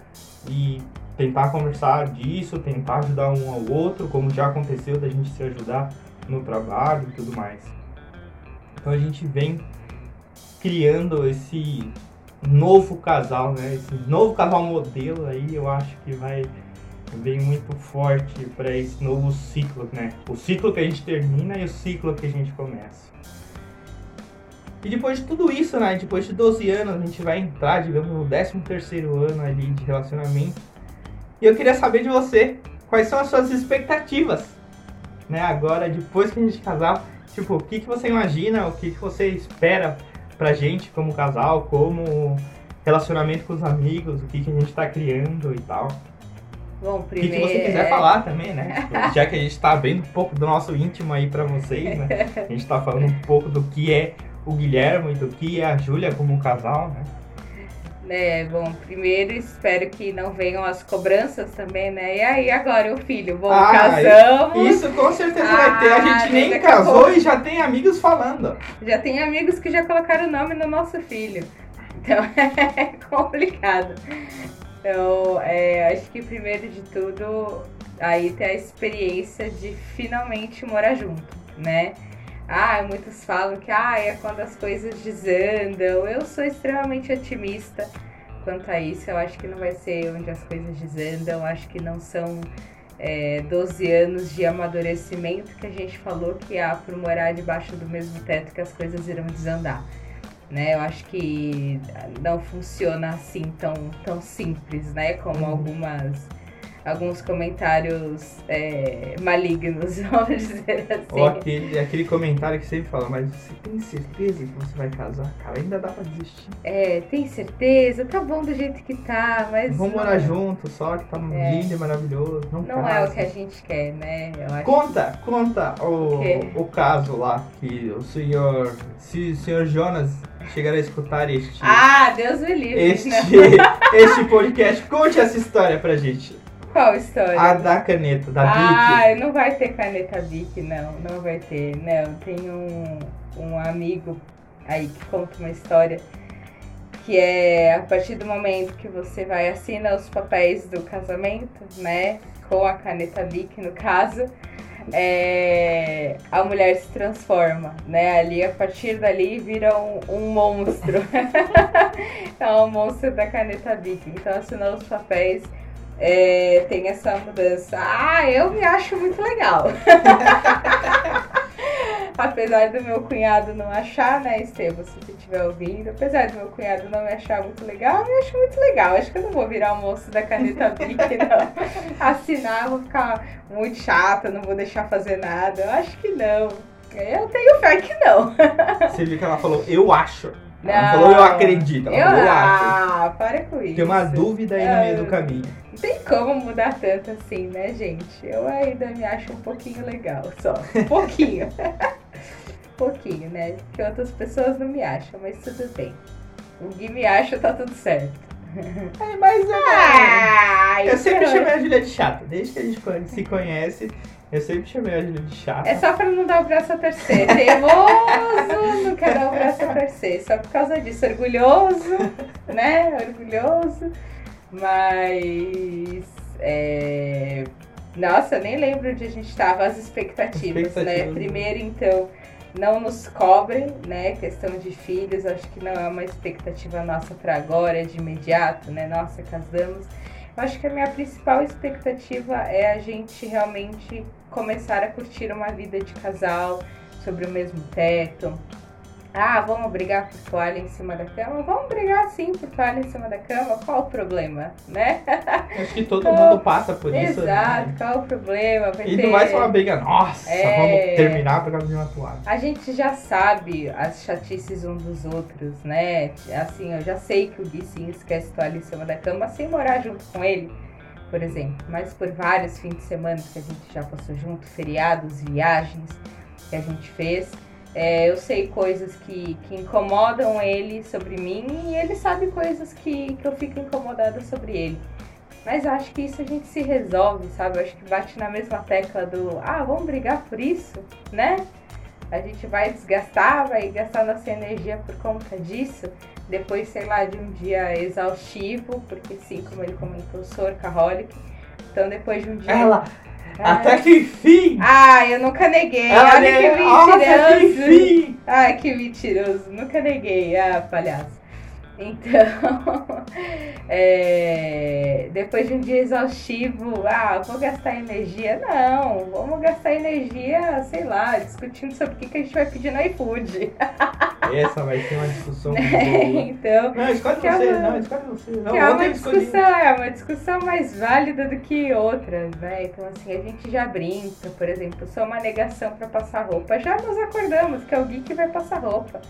e tentar conversar disso, tentar ajudar um ao outro, como já aconteceu da gente se ajudar no trabalho e tudo mais. Então a gente vem criando esse novo casal, né? Esse novo casal modelo aí, eu acho que vai vem muito forte para esse novo ciclo, né? O ciclo que a gente termina e o ciclo que a gente começa. E depois de tudo isso, né? Depois de 12 anos, a gente vai entrar, digamos, no 13 terceiro ano ali de relacionamento. E eu queria saber de você, quais são as suas expectativas, né? Agora, depois que a gente casar, tipo, o que, que você imagina, o que, que você espera pra gente como casal, como relacionamento com os amigos, o que, que a gente tá criando e tal. Bom, O que, primeiro. você quiser falar também, né? Tipo, Já que a gente tá abrindo um pouco do nosso íntimo aí pra vocês, né? A gente tá falando um pouco do que é o Guilherme e do que é a Júlia como um casal, né? É, bom, primeiro espero que não venham as cobranças também, né? E aí, agora o filho? Bom, Ah, casamos. Isso com certeza vai ter. A Ah, gente nem daqui a casou pouco. e já tem amigos falando. Já tem amigos que já colocaram o nome no nosso filho. Então é complicado. Então, é, acho que primeiro de tudo, aí tem a experiência de finalmente morar junto, né? Ah, muitos falam que ah, é quando as coisas desandam. Eu sou extremamente otimista quanto a isso. Eu acho que não vai ser onde as coisas desandam. Acho que não são é, 12 anos de amadurecimento que a gente falou que há por morar debaixo do mesmo teto que as coisas irão desandar. Né? Eu acho que não funciona assim tão, tão simples, né? Como Uhum. algumas alguns comentários é, malignos, vamos dizer assim. Ou aquele, aquele comentário que sempre fala, mas você tem certeza que você vai casar? Cara, ainda dá pra desistir. É, tem certeza? Tá bom do jeito que tá, mas. Vamos morar junto, só que tá É. lindo e maravilhoso. Não, Não casa. é o que a gente quer, né? Eu acho Conta, conta o, O o caso lá que o senhor, se o senhor Jonas chegar a escutar este, Ah, Deus me livre. este, este podcast, conte essa história pra gente. Qual história? A da caneta, da Bic. Ah, não vai ter caneta Bic, não. Não vai ter. Não, tem um, um amigo aí que conta uma história que é a partir do momento que você vai assinar os papéis do casamento, né? Com a caneta Bic, no caso, é, a mulher se transforma, né? Ali, a partir dali, vira um, um monstro. é um monstro da caneta Bic. Então, assinar os papéis é, tem essa mudança. Ah, eu me acho muito legal. apesar do meu cunhado não achar, né, Estevam, se você estiver ouvindo, apesar do meu cunhado não me achar muito legal, eu me acho muito legal. Acho que eu não vou virar o moço da caneta Bic, não. Assinar, eu vou ficar muito chata, não vou deixar fazer nada. Eu acho que não. Eu tenho fé que não. Você viu que ela falou, eu acho. Ela Não. não falou, eu acredito. Ela Eu, falou, eu acho. ah, para com isso. Tem uma dúvida aí no meio do Ah, caminho. Não tem como mudar tanto assim, né, gente? Eu ainda me acho um pouquinho legal, só. Um pouquinho. um pouquinho, né? Porque outras pessoas não me acham, mas tudo bem. O Gui me acha, tá tudo certo. É, mas é, Ah, eu sempre isso chamei a Julia de chata. Desde que a gente se conhece, eu sempre chamei a Julia de chata. É só pra não dar o braço a torcer. Teimoso, não quer dar o braço a torcer. Só por causa disso. Orgulhoso, né? Orgulhoso. Mas. é, Nossa, eu nem lembro onde a gente tava, as expectativas, né? Expectativas. Primeiro, então, não nos cobrem, né? Questão de filhos, acho que não é uma expectativa nossa pra agora, de imediato, né? Nossa, casamos. Eu acho que a minha principal expectativa é a gente realmente começar a curtir uma vida de casal sobre o mesmo teto. Ah, vamos brigar por toalha em cima da cama? Vamos brigar sim por toalha em cima da cama. Qual o problema, né? Acho que todo mundo passa por isso. Exato, né? qual o problema? Vai E ter- não vai ser uma briga, nossa, É. vamos terminar por causa de uma toalha. A gente já sabe as chatices um dos outros, né? Assim, eu já sei que o Gui sim esquece toalha em cima da cama sem morar junto com ele, por exemplo. Mas por vários fins de semana que a gente já passou junto, feriados, viagens que a gente fez, é, eu sei coisas que, que incomodam ele sobre mim e ele sabe coisas que, que eu fico incomodada sobre ele. Mas acho que isso a gente se resolve, sabe? Acho que bate na mesma tecla do ah, vamos brigar por isso, né? A gente vai desgastar, vai gastar nossa energia por conta disso. Depois, sei lá, de um dia exaustivo, porque sim, como ele comentou, sou workaholic. Então depois de um dia. Ela, Ah, até que enfim! Ah, eu nunca neguei. Ela Olha que ne- Nossa, que mentiroso. enfim! Ai, que mentiroso. Nunca neguei. Ah, palhaço. Então, é, depois de um dia exaustivo, ah, vou gastar energia. Não, vamos gastar energia, sei lá, discutindo sobre o que, que a gente vai pedir no iFood. Essa vai ser uma discussão muito boa. então, Não, escolhe é você, uma- não, escolhe você. Não, é uma escolhi. discussão, é uma discussão mais válida do que outras, né? Então, assim, a gente já brinca, por exemplo, sou uma negação pra passar roupa. Já nos acordamos que é o que vai passar roupa,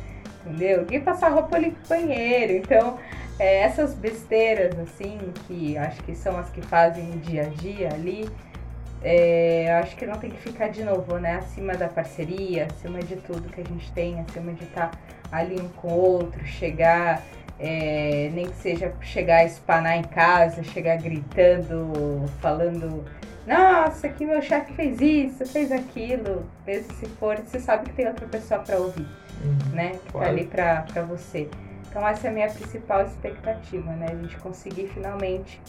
entendeu? Gui passar roupa limpa o banheiro, então é, essas besteiras, assim, que acho que são as que fazem o dia a dia ali, é, acho que não tem que ficar de novo, né? Acima da parceria, acima de tudo que a gente tem, acima de estar tá ali um com o outro, chegar, é, nem que seja chegar a espanar em casa, chegar gritando, falando, nossa, que meu chefe fez isso, fez aquilo. Mesmo se for, você sabe que tem outra pessoa para ouvir, uhum, né? Que tá ali pra, pra você. Então essa é a minha principal expectativa, né? A gente conseguir finalmente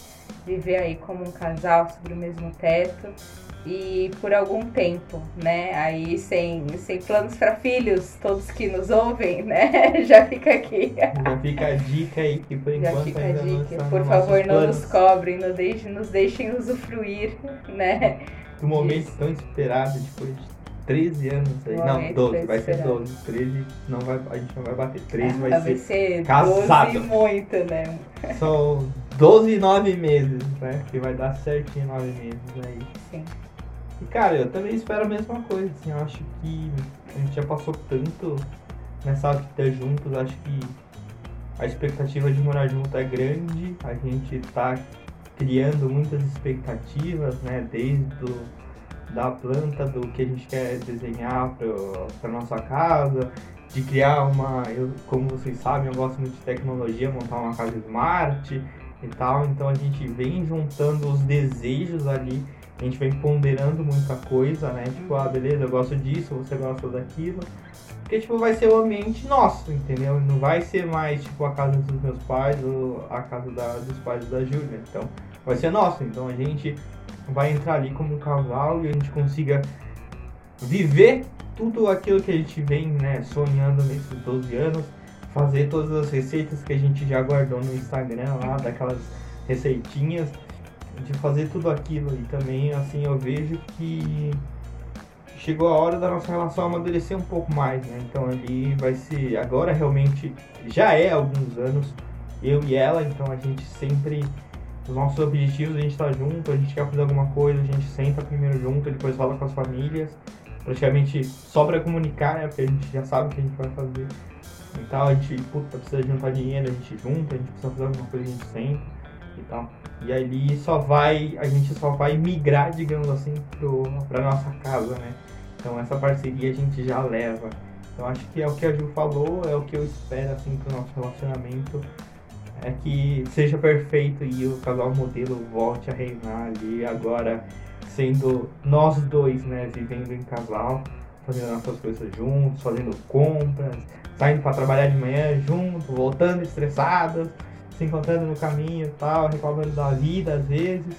viver aí como um casal sobre o mesmo teto e por algum tempo, né? Aí sem, sem planos para filhos, todos que nos ouvem, né? Já fica aqui. Já fica a dica aí que por enquanto Já fica a dica. Por favor, não planos. nos cobrem, nos deixem, nos deixem usufruir, né? Do momento tão esperado depois de 13 anos aí. Não, 12, vai ser 12. 13 não vai, a gente não vai bater. 13 vai, vai ser, ser casado. 12 muito, né? São 12 e 9 meses, né? Que vai dar certinho 9 meses aí. Sim. E cara, eu também espero a mesma coisa, assim, eu acho que a gente já passou tanto nessa vida juntos, acho que a expectativa de morar junto é grande, a gente tá criando muitas expectativas, né? Desde do da planta, do que a gente quer desenhar para nossa casa, de criar uma. Eu, como vocês sabem, eu gosto muito de tecnologia, montar uma casa smart e tal, então a gente vem juntando os desejos ali, a gente vem ponderando muita coisa, né? Tipo, ah, beleza, eu gosto disso, você gosta daquilo. Porque, tipo, vai ser o ambiente nosso, entendeu? Não vai ser mais, tipo, a casa dos meus pais ou a casa da, dos pais da Júlia. Então, vai ser nosso. Então, a gente vai entrar ali como um casal e a gente consiga viver tudo aquilo que a gente vem né, sonhando nesses 12 anos, fazer todas as receitas que a gente já guardou no Instagram lá, daquelas receitinhas, de fazer tudo aquilo e também assim eu vejo que chegou a hora da nossa relação amadurecer um pouco mais, né? Então ali vai ser agora realmente já é alguns anos eu e ela, então a gente sempre os nossos objetivos, a gente tá junto, a gente quer fazer alguma coisa, a gente senta primeiro junto, depois fala com as famílias. Praticamente só pra comunicar, né? Porque a gente já sabe o que a gente vai fazer. Então a gente, puta, precisa juntar dinheiro, a gente junta, a gente precisa fazer alguma coisa, a gente senta e tal. E ali só vai, a gente só vai migrar, digamos assim, pro, pra nossa casa, né? Então essa parceria a gente já leva. Então acho que é o que a Ju falou, é o que eu espero assim pro nosso relacionamento é que seja perfeito e o casal modelo volte a reinar ali agora sendo nós dois, né, vivendo em casal, fazendo nossas coisas juntos, fazendo compras, saindo para trabalhar de manhã junto, voltando estressados, se encontrando no caminho tal, reclamando da vida às vezes.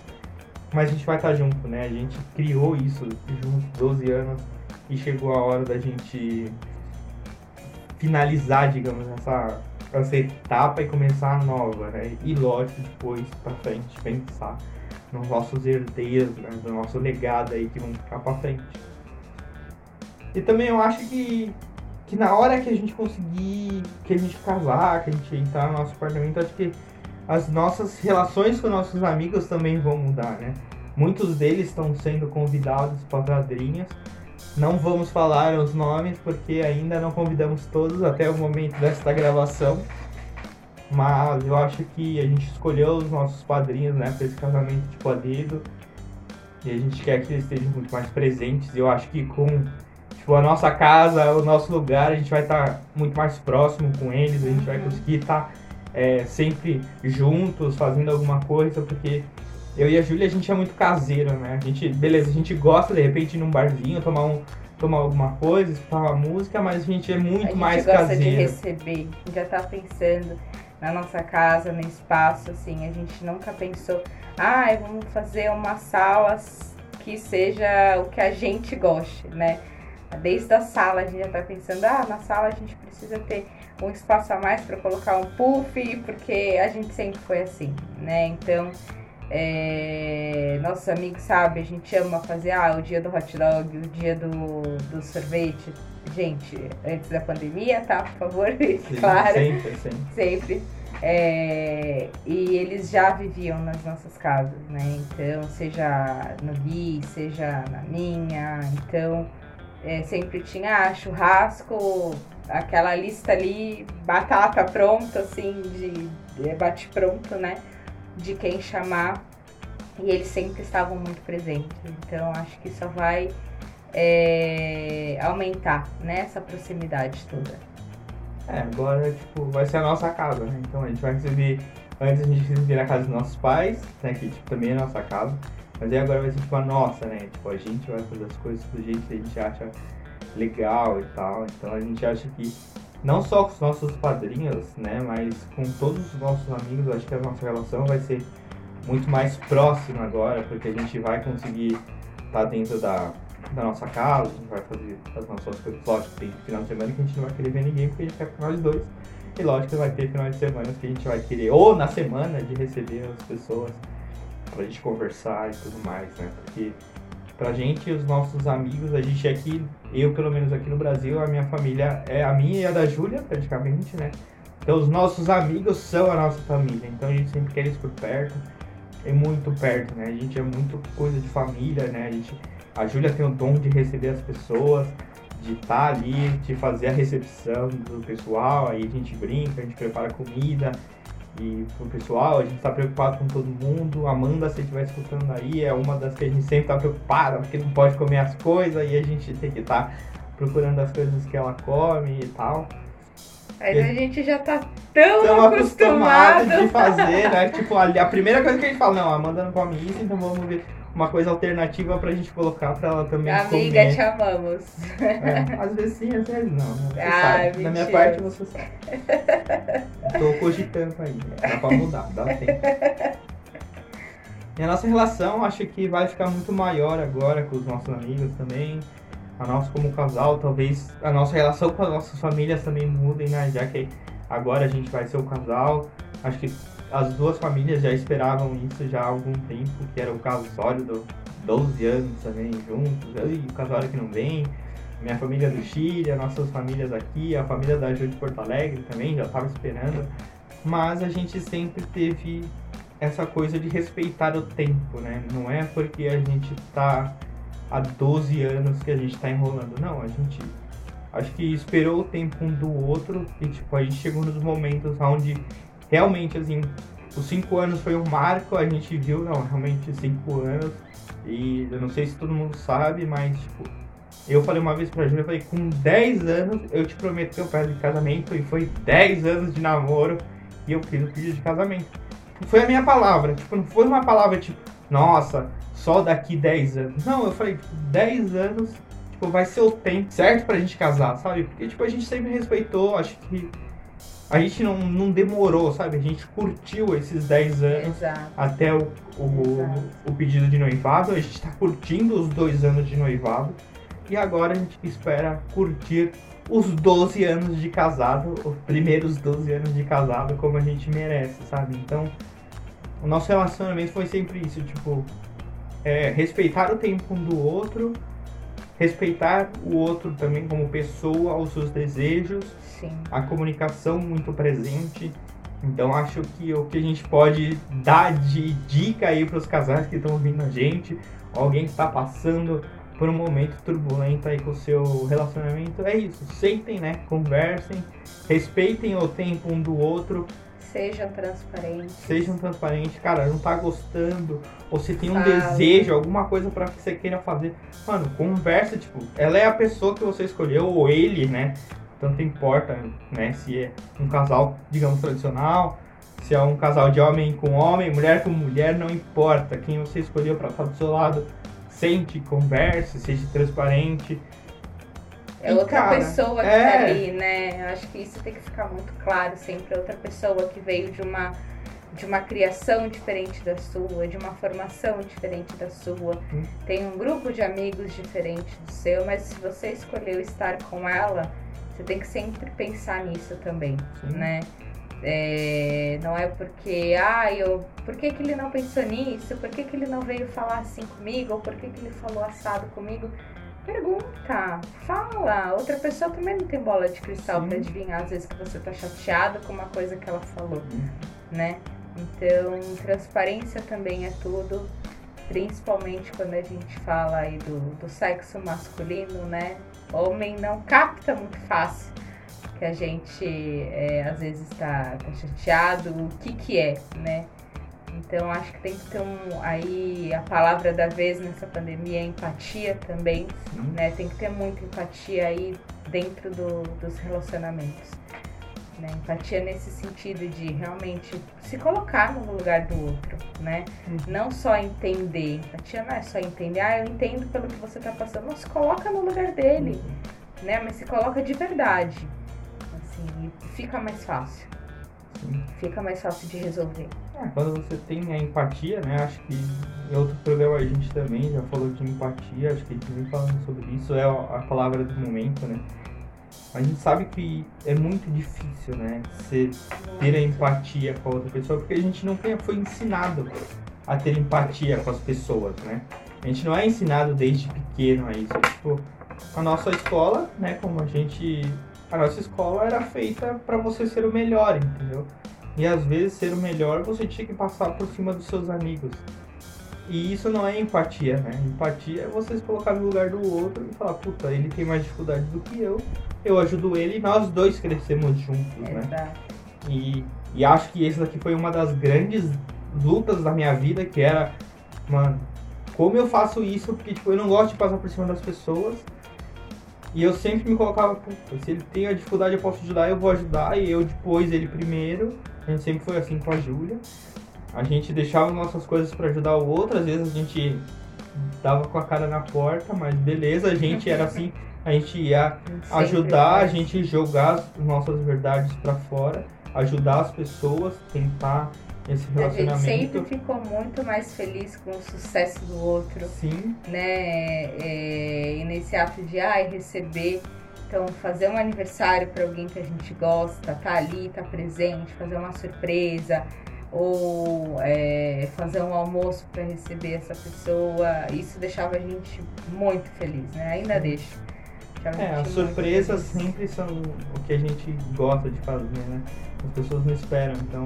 Mas a gente vai estar junto, né? A gente criou isso juntos 12 anos e chegou a hora da gente finalizar, digamos, essa essa etapa e começar a nova, né? E lógico, depois pra frente, pensar nos nossos herdeiros, né? no nosso legado aí que vão ficar pra frente. E também eu acho que, que na hora que a gente conseguir, que a gente casar, que a gente entrar no nosso apartamento, acho que as nossas relações com nossos amigos também vão mudar, né? Muitos deles estão sendo convidados para padrinhas não vamos falar os nomes porque ainda não convidamos todos até o momento desta gravação. Mas eu acho que a gente escolheu os nossos padrinhos né, para esse casamento a dedo. E a gente quer que eles estejam muito mais presentes. Eu acho que com tipo, a nossa casa, o nosso lugar, a gente vai estar tá muito mais próximo com eles. A gente vai conseguir estar tá, é, sempre juntos, fazendo alguma coisa, porque eu e a Júlia, a gente é muito caseiro, né? A gente, beleza, a gente gosta de repente ir num barzinho, tomar um tomar alguma coisa, escutar uma música, mas a gente é muito a mais caseiro. A gente gosta de receber, já tá pensando na nossa casa, no espaço, assim, a gente nunca pensou, ah, vamos fazer uma sala que seja o que a gente goste, né? Desde a sala a gente já tá pensando, ah, na sala a gente precisa ter um espaço a mais para colocar um puff, porque a gente sempre foi assim, né? Então, é, nossos amigos sabem, a gente ama fazer ah, o dia do hot dog, o dia do, do sorvete. Gente, antes da pandemia, tá? Por favor, Sim, claro. Sempre, sempre. Sempre. É, e eles já viviam nas nossas casas, né? Então, seja no Gui, seja na minha. Então, é, sempre tinha ah, churrasco aquela lista ali, batata pronta, assim, de, de bate pronto, né? De quem chamar. E eles sempre estavam muito presentes. Então acho que só vai é, aumentar né, essa proximidade toda. É, agora tipo, vai ser a nossa casa, né? Então a gente vai receber. Antes a gente recebia na casa dos nossos pais, né? Que tipo, também é a nossa casa. Mas aí agora vai ser tipo a nossa, né? Tipo, a gente vai fazer as coisas do jeito que a gente acha legal e tal. Então a gente acha que não só com os nossos padrinhos, né? Mas com todos os nossos amigos, acho que a nossa relação vai ser muito mais próxima agora, porque a gente vai conseguir estar tá dentro da, da nossa casa, a gente vai fazer as nossas coisas. Lógico, tem final de semana que a gente não vai querer ver ninguém porque a gente quer ficar nós dois. E lógico vai ter final de semana que a gente vai querer, ou na semana, de receber as pessoas pra gente conversar e tudo mais, né? Porque pra gente, os nossos amigos, a gente aqui, eu pelo menos aqui no Brasil, a minha família é a minha e a da Júlia, praticamente, né? Então os nossos amigos são a nossa família, então a gente sempre quer eles por perto, é muito perto, né? A gente é muito coisa de família, né? A gente a Júlia tem o dom de receber as pessoas, de estar tá ali, de fazer a recepção do pessoal, aí a gente brinca, a gente prepara comida e pro pessoal, a gente está preocupado com todo mundo. Amanda, se estiver escutando aí, é uma das que a gente sempre está preocupada, porque não pode comer as coisas e a gente tem que estar tá procurando as coisas que ela come e tal. Aí a gente já tá tão acostumado de fazer, né? tipo, a, a primeira coisa que a gente fala, não, a Amanda não come isso, então vamos ver uma coisa alternativa pra gente colocar pra ela também Amiga, comer. te amamos. É, às vezes sim, às vezes não. Né? Você Ai, sabe. Da minha parte, você sabe. Tô cogitando aí. Né? Dá pra mudar, dá tempo. E a nossa relação, acho que vai ficar muito maior agora com os nossos amigos também. A nossa como casal, talvez a nossa relação com as nossas famílias também mudem, né? Já que agora a gente vai ser o casal. Acho que as duas famílias já esperavam isso já há algum tempo, que era o caso sólido, 12 anos também juntos, e o casório que não vem, minha família do Chile, as nossas famílias aqui, a família da Ju de Porto Alegre também já estava esperando, mas a gente sempre teve essa coisa de respeitar o tempo, né? Não é porque a gente tá há 12 anos que a gente tá enrolando, não, a gente acho que esperou o tempo um do outro e tipo, a gente chegou nos momentos onde realmente, assim, os cinco anos foi um marco, a gente viu, não, realmente cinco anos. E eu não sei se todo mundo sabe, mas, tipo, eu falei uma vez pra Júlia, eu falei, com 10 anos eu te prometo que eu peço de casamento, e foi 10 anos de namoro, e eu fiz o pedido de casamento. Foi a minha palavra, tipo, não foi uma palavra, tipo, nossa, só daqui 10 anos. Não, eu falei, tipo, 10 anos, tipo, vai ser o tempo certo pra gente casar, sabe? Porque, tipo, a gente sempre respeitou, acho que a gente não, não demorou, sabe? A gente curtiu esses 10 anos Exato. até o, o, o, pedido de noivado. A gente está curtindo os dois anos de noivado. E agora a gente espera curtir os 12 anos de casado, os primeiros 12 anos de casado, como a gente merece, sabe? Então, o nosso relacionamento foi sempre isso, tipo, é, respeitar o tempo um do outro, respeitar o outro também como pessoa, os seus desejos, Sim. a comunicação muito presente. Então acho que o que a gente pode dar de dica aí para os casais que estão ouvindo a gente, alguém que está passando por um momento turbulento aí com o seu relacionamento, é isso. Sentem, né? Conversem, respeitem o tempo um do outro, Sejam transparentes. Sejam transparentes. Cara, não tá gostando. Ou se tem um Fala. desejo, alguma coisa para que você queira fazer. Mano, conversa, tipo, ela é a pessoa que você escolheu, ou ele, né? Tanto importa, né? Se é um casal, digamos, tradicional, se é um casal de homem com homem, mulher com mulher, não importa. Quem você escolheu para estar do seu lado, sente, converse, seja transparente. É outra cara, pessoa que tá é... tá ali, né? Eu acho que isso tem que ficar muito claro sempre. É outra pessoa que veio de uma, de uma criação diferente da sua, de uma formação diferente da sua. Hum. Tem um grupo de amigos diferente do seu, mas se você escolheu estar com ela, você tem que sempre pensar nisso também, Sim. né? É, não é porque, ah, eu, por que, que ele não pensou nisso? Por que, que ele não veio falar assim comigo? Ou por que, que ele falou assado comigo? Pergunta, fala. Outra pessoa também não tem bola de cristal para adivinhar às vezes que você tá chateado com uma coisa que ela falou, uhum. né? Então, transparência também é tudo, principalmente quando a gente fala aí do, do sexo masculino, né? Homem não capta muito fácil que a gente é, às vezes está tá chateado, o que que é, né? Então acho que tem que ter um aí a palavra da vez nessa pandemia é empatia também, Sim. né? Tem que ter muita empatia aí dentro do, dos relacionamentos. Né? Empatia nesse sentido de realmente se colocar no lugar do outro, né? Uhum. Não só entender. Empatia não é só entender, ah, eu entendo pelo que você está passando. Não, se coloca no lugar dele, uhum. né? Mas se coloca de verdade. Assim, fica mais fácil. Sim. Fica mais fácil de resolver. É, quando você tem a empatia, né? Acho que em outro programa a gente também já falou de empatia, acho que a gente vem falando sobre isso, é a palavra do momento, né? A gente sabe que é muito difícil, né? Você ter a empatia com a outra pessoa, porque a gente não foi ensinado a ter empatia com as pessoas, né? A gente não é ensinado desde pequeno a isso. Tipo, a nossa escola, né? Como a gente. A nossa escola era feita para você ser o melhor, entendeu? E às vezes ser o melhor você tinha que passar por cima dos seus amigos. E isso não é empatia, né? Empatia é você se colocar no lugar do outro e falar, puta, ele tem mais dificuldade do que eu, eu ajudo ele e nós dois crescemos juntos, né? Exato. E, e acho que esse daqui foi uma das grandes lutas da minha vida, que era, mano, como eu faço isso? Porque, tipo, eu não gosto de passar por cima das pessoas. E eu sempre me colocava, puta, se ele tem a dificuldade eu posso ajudar, eu vou ajudar. E eu depois, ele primeiro. A gente sempre foi assim com a Júlia. A gente deixava nossas coisas para ajudar o outro, às vezes a gente dava com a cara na porta, mas beleza, a gente era assim, a gente ia ajudar, a gente jogar as nossas verdades para fora, ajudar as pessoas, tentar esse relacionamento. A gente sempre ficou muito mais feliz com o sucesso do outro. Sim. Né? É, e nesse ato de ai, receber. Então, fazer um aniversário para alguém que a gente gosta, tá ali, tá presente, fazer uma surpresa, ou é, fazer um almoço para receber essa pessoa, isso deixava a gente muito feliz, né? Ainda deixa. É, as surpresas sempre são o que a gente gosta de fazer, né? As pessoas não esperam, então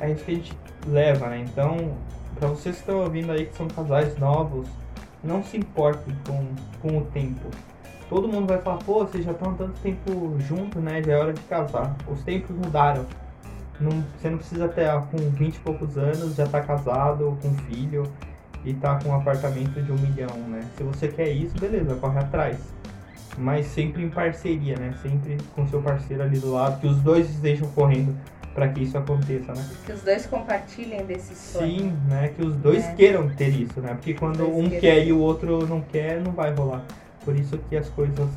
é isso que a gente leva, né? Então, para vocês que estão ouvindo aí que são casais novos, não se importem com, com o tempo. Todo mundo vai falar, pô, vocês já estão tanto tempo juntos, né? Já é hora de casar. Os tempos mudaram. Não, você não precisa ter ah, com 20 e poucos anos, já tá casado, com filho e tá com um apartamento de um milhão, né? Se você quer isso, beleza, corre atrás. Mas sempre em parceria, né? Sempre com seu parceiro ali do lado, que os dois estejam correndo para que isso aconteça, né? Que os dois compartilhem desse sonho. Sim, né? Que os dois é. queiram ter isso, né? Porque quando um quer e o outro não quer, não vai rolar. Por isso que as coisas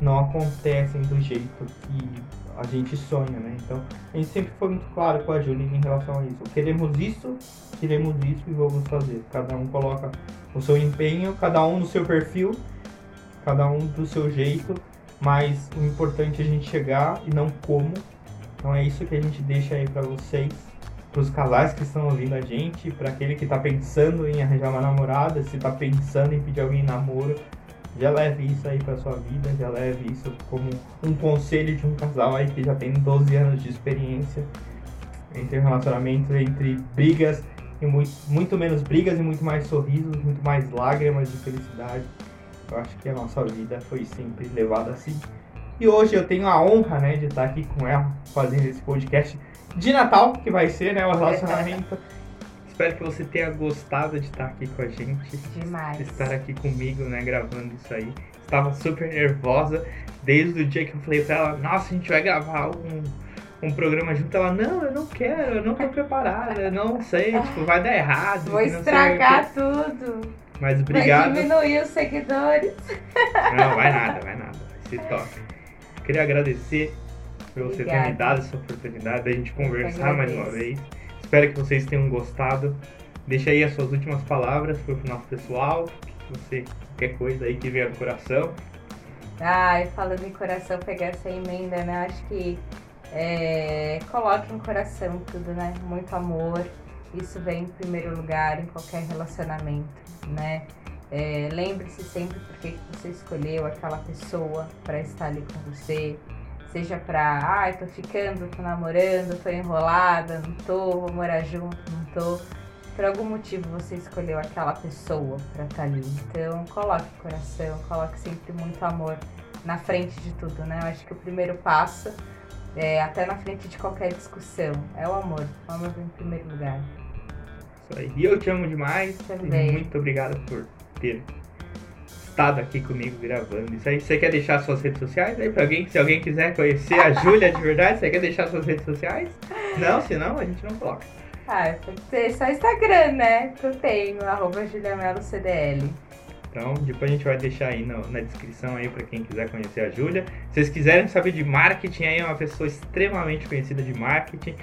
não acontecem do jeito que a gente sonha, né? Então, a gente sempre foi muito claro com a Júlia em relação a isso. Queremos isso, queremos isso e vamos fazer. Cada um coloca o seu empenho, cada um no seu perfil, cada um do seu jeito, mas o importante é a gente chegar e não como. Então é isso que a gente deixa aí para vocês, para os casais que estão ouvindo a gente, para aquele que está pensando em arranjar uma namorada, se está pensando em pedir alguém em namoro, já leve isso aí para sua vida, já leve isso como um conselho de um casal aí que já tem 12 anos de experiência entre relacionamentos, entre brigas e muito, muito menos brigas e muito mais sorrisos, muito mais lágrimas de felicidade. Eu acho que a nossa vida foi sempre levada assim. E hoje eu tenho a honra, né, de estar aqui com ela, fazendo esse podcast de Natal, que vai ser, né, o relacionamento Espero que você tenha gostado de estar aqui com a gente. Demais. Estar aqui comigo, né, gravando isso aí. Estava super nervosa desde o dia que eu falei pra ela, nossa, a gente vai gravar um, um programa junto. Ela, não, eu não quero, eu não tô preparada, eu não sei, tipo, vai dar errado. Vou estragar tudo. Mas obrigado. Vai diminuir os seguidores. Não, vai nada, vai nada. Ser top. Queria agradecer por você ter me dado essa oportunidade da gente conversar mais uma vez. Espero que vocês tenham gostado. Deixa aí as suas últimas palavras para o nosso pessoal. Você, qualquer coisa aí que venha no coração. Ai, falando em coração, pegar essa emenda, né? Acho que é, coloque em coração tudo, né? Muito amor. Isso vem em primeiro lugar em qualquer relacionamento, né? É, Lembre-se sempre porque você escolheu aquela pessoa para estar ali com você. Seja pra, ai, ah, tô ficando, tô namorando, tô enrolada, não tô, vou morar junto, não tô. Por algum motivo você escolheu aquela pessoa pra estar tá ali. Então, coloque coração, coloque sempre muito amor na frente de tudo, né? Eu acho que o primeiro passo, é, até na frente de qualquer discussão, é o amor. O amor vem em primeiro lugar. Isso aí. E eu te amo demais. Também. Muito obrigado por ter estado aqui comigo gravando isso aí. Você quer deixar suas redes sociais aí pra alguém? Se alguém quiser conhecer a Júlia de verdade, você quer deixar suas redes sociais? Não, senão a gente não coloca. Ah, pode ser só Instagram, né? Que eu tenho, arroba juliamelocdl. Então, depois a gente vai deixar aí no- na descrição aí para quem quiser conhecer a Júlia. Se vocês quiserem saber de marketing, aí é uma pessoa extremamente conhecida de marketing.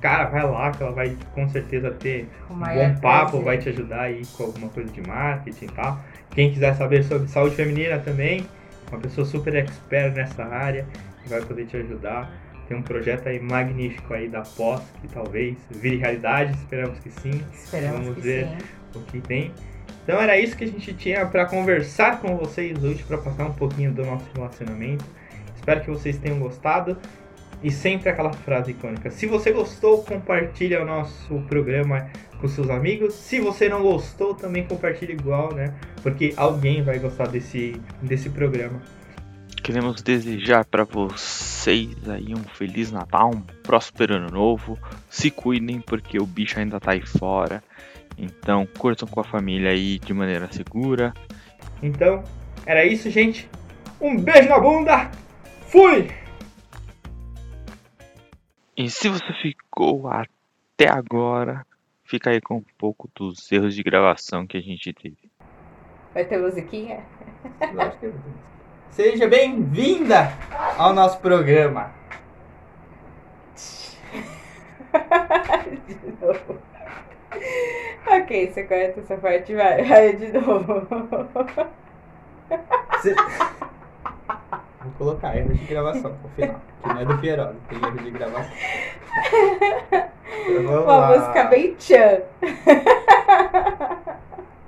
Cara, vai lá que ela vai com certeza ter um bom papo, prazer. vai te ajudar aí com alguma coisa de marketing e tal. Quem quiser saber sobre saúde feminina também, uma pessoa super expert nessa área, que vai poder te ajudar. Tem um projeto aí magnífico aí da pós, que talvez vire realidade, esperamos que sim Esperamos Vamos que ver. sim. o que tem. Então era isso que a gente tinha para conversar com vocês hoje, para passar um pouquinho do nosso relacionamento. Espero que vocês tenham gostado. E sempre aquela frase icônica. Se você gostou, compartilha o nosso programa com seus amigos. Se você não gostou, também compartilha igual, né? Porque alguém vai gostar desse, desse programa. Queremos desejar para vocês aí um feliz Natal, um próspero ano novo. Se cuidem porque o bicho ainda tá aí fora. Então curtam com a família aí de maneira segura. Então, era isso, gente. Um beijo na bunda. Fui! E se você ficou até agora, fica aí com um pouco dos erros de gravação que a gente teve. Vai ter musiquinha? Seja bem-vinda ao nosso programa. de novo. Ok, você corta essa parte, vai, vai de novo. Cê- Vou colocar erro de gravação pro final. Que não é do Fierosa, tem erro de gravação. Então, vamos Uma lá. música bem tchan.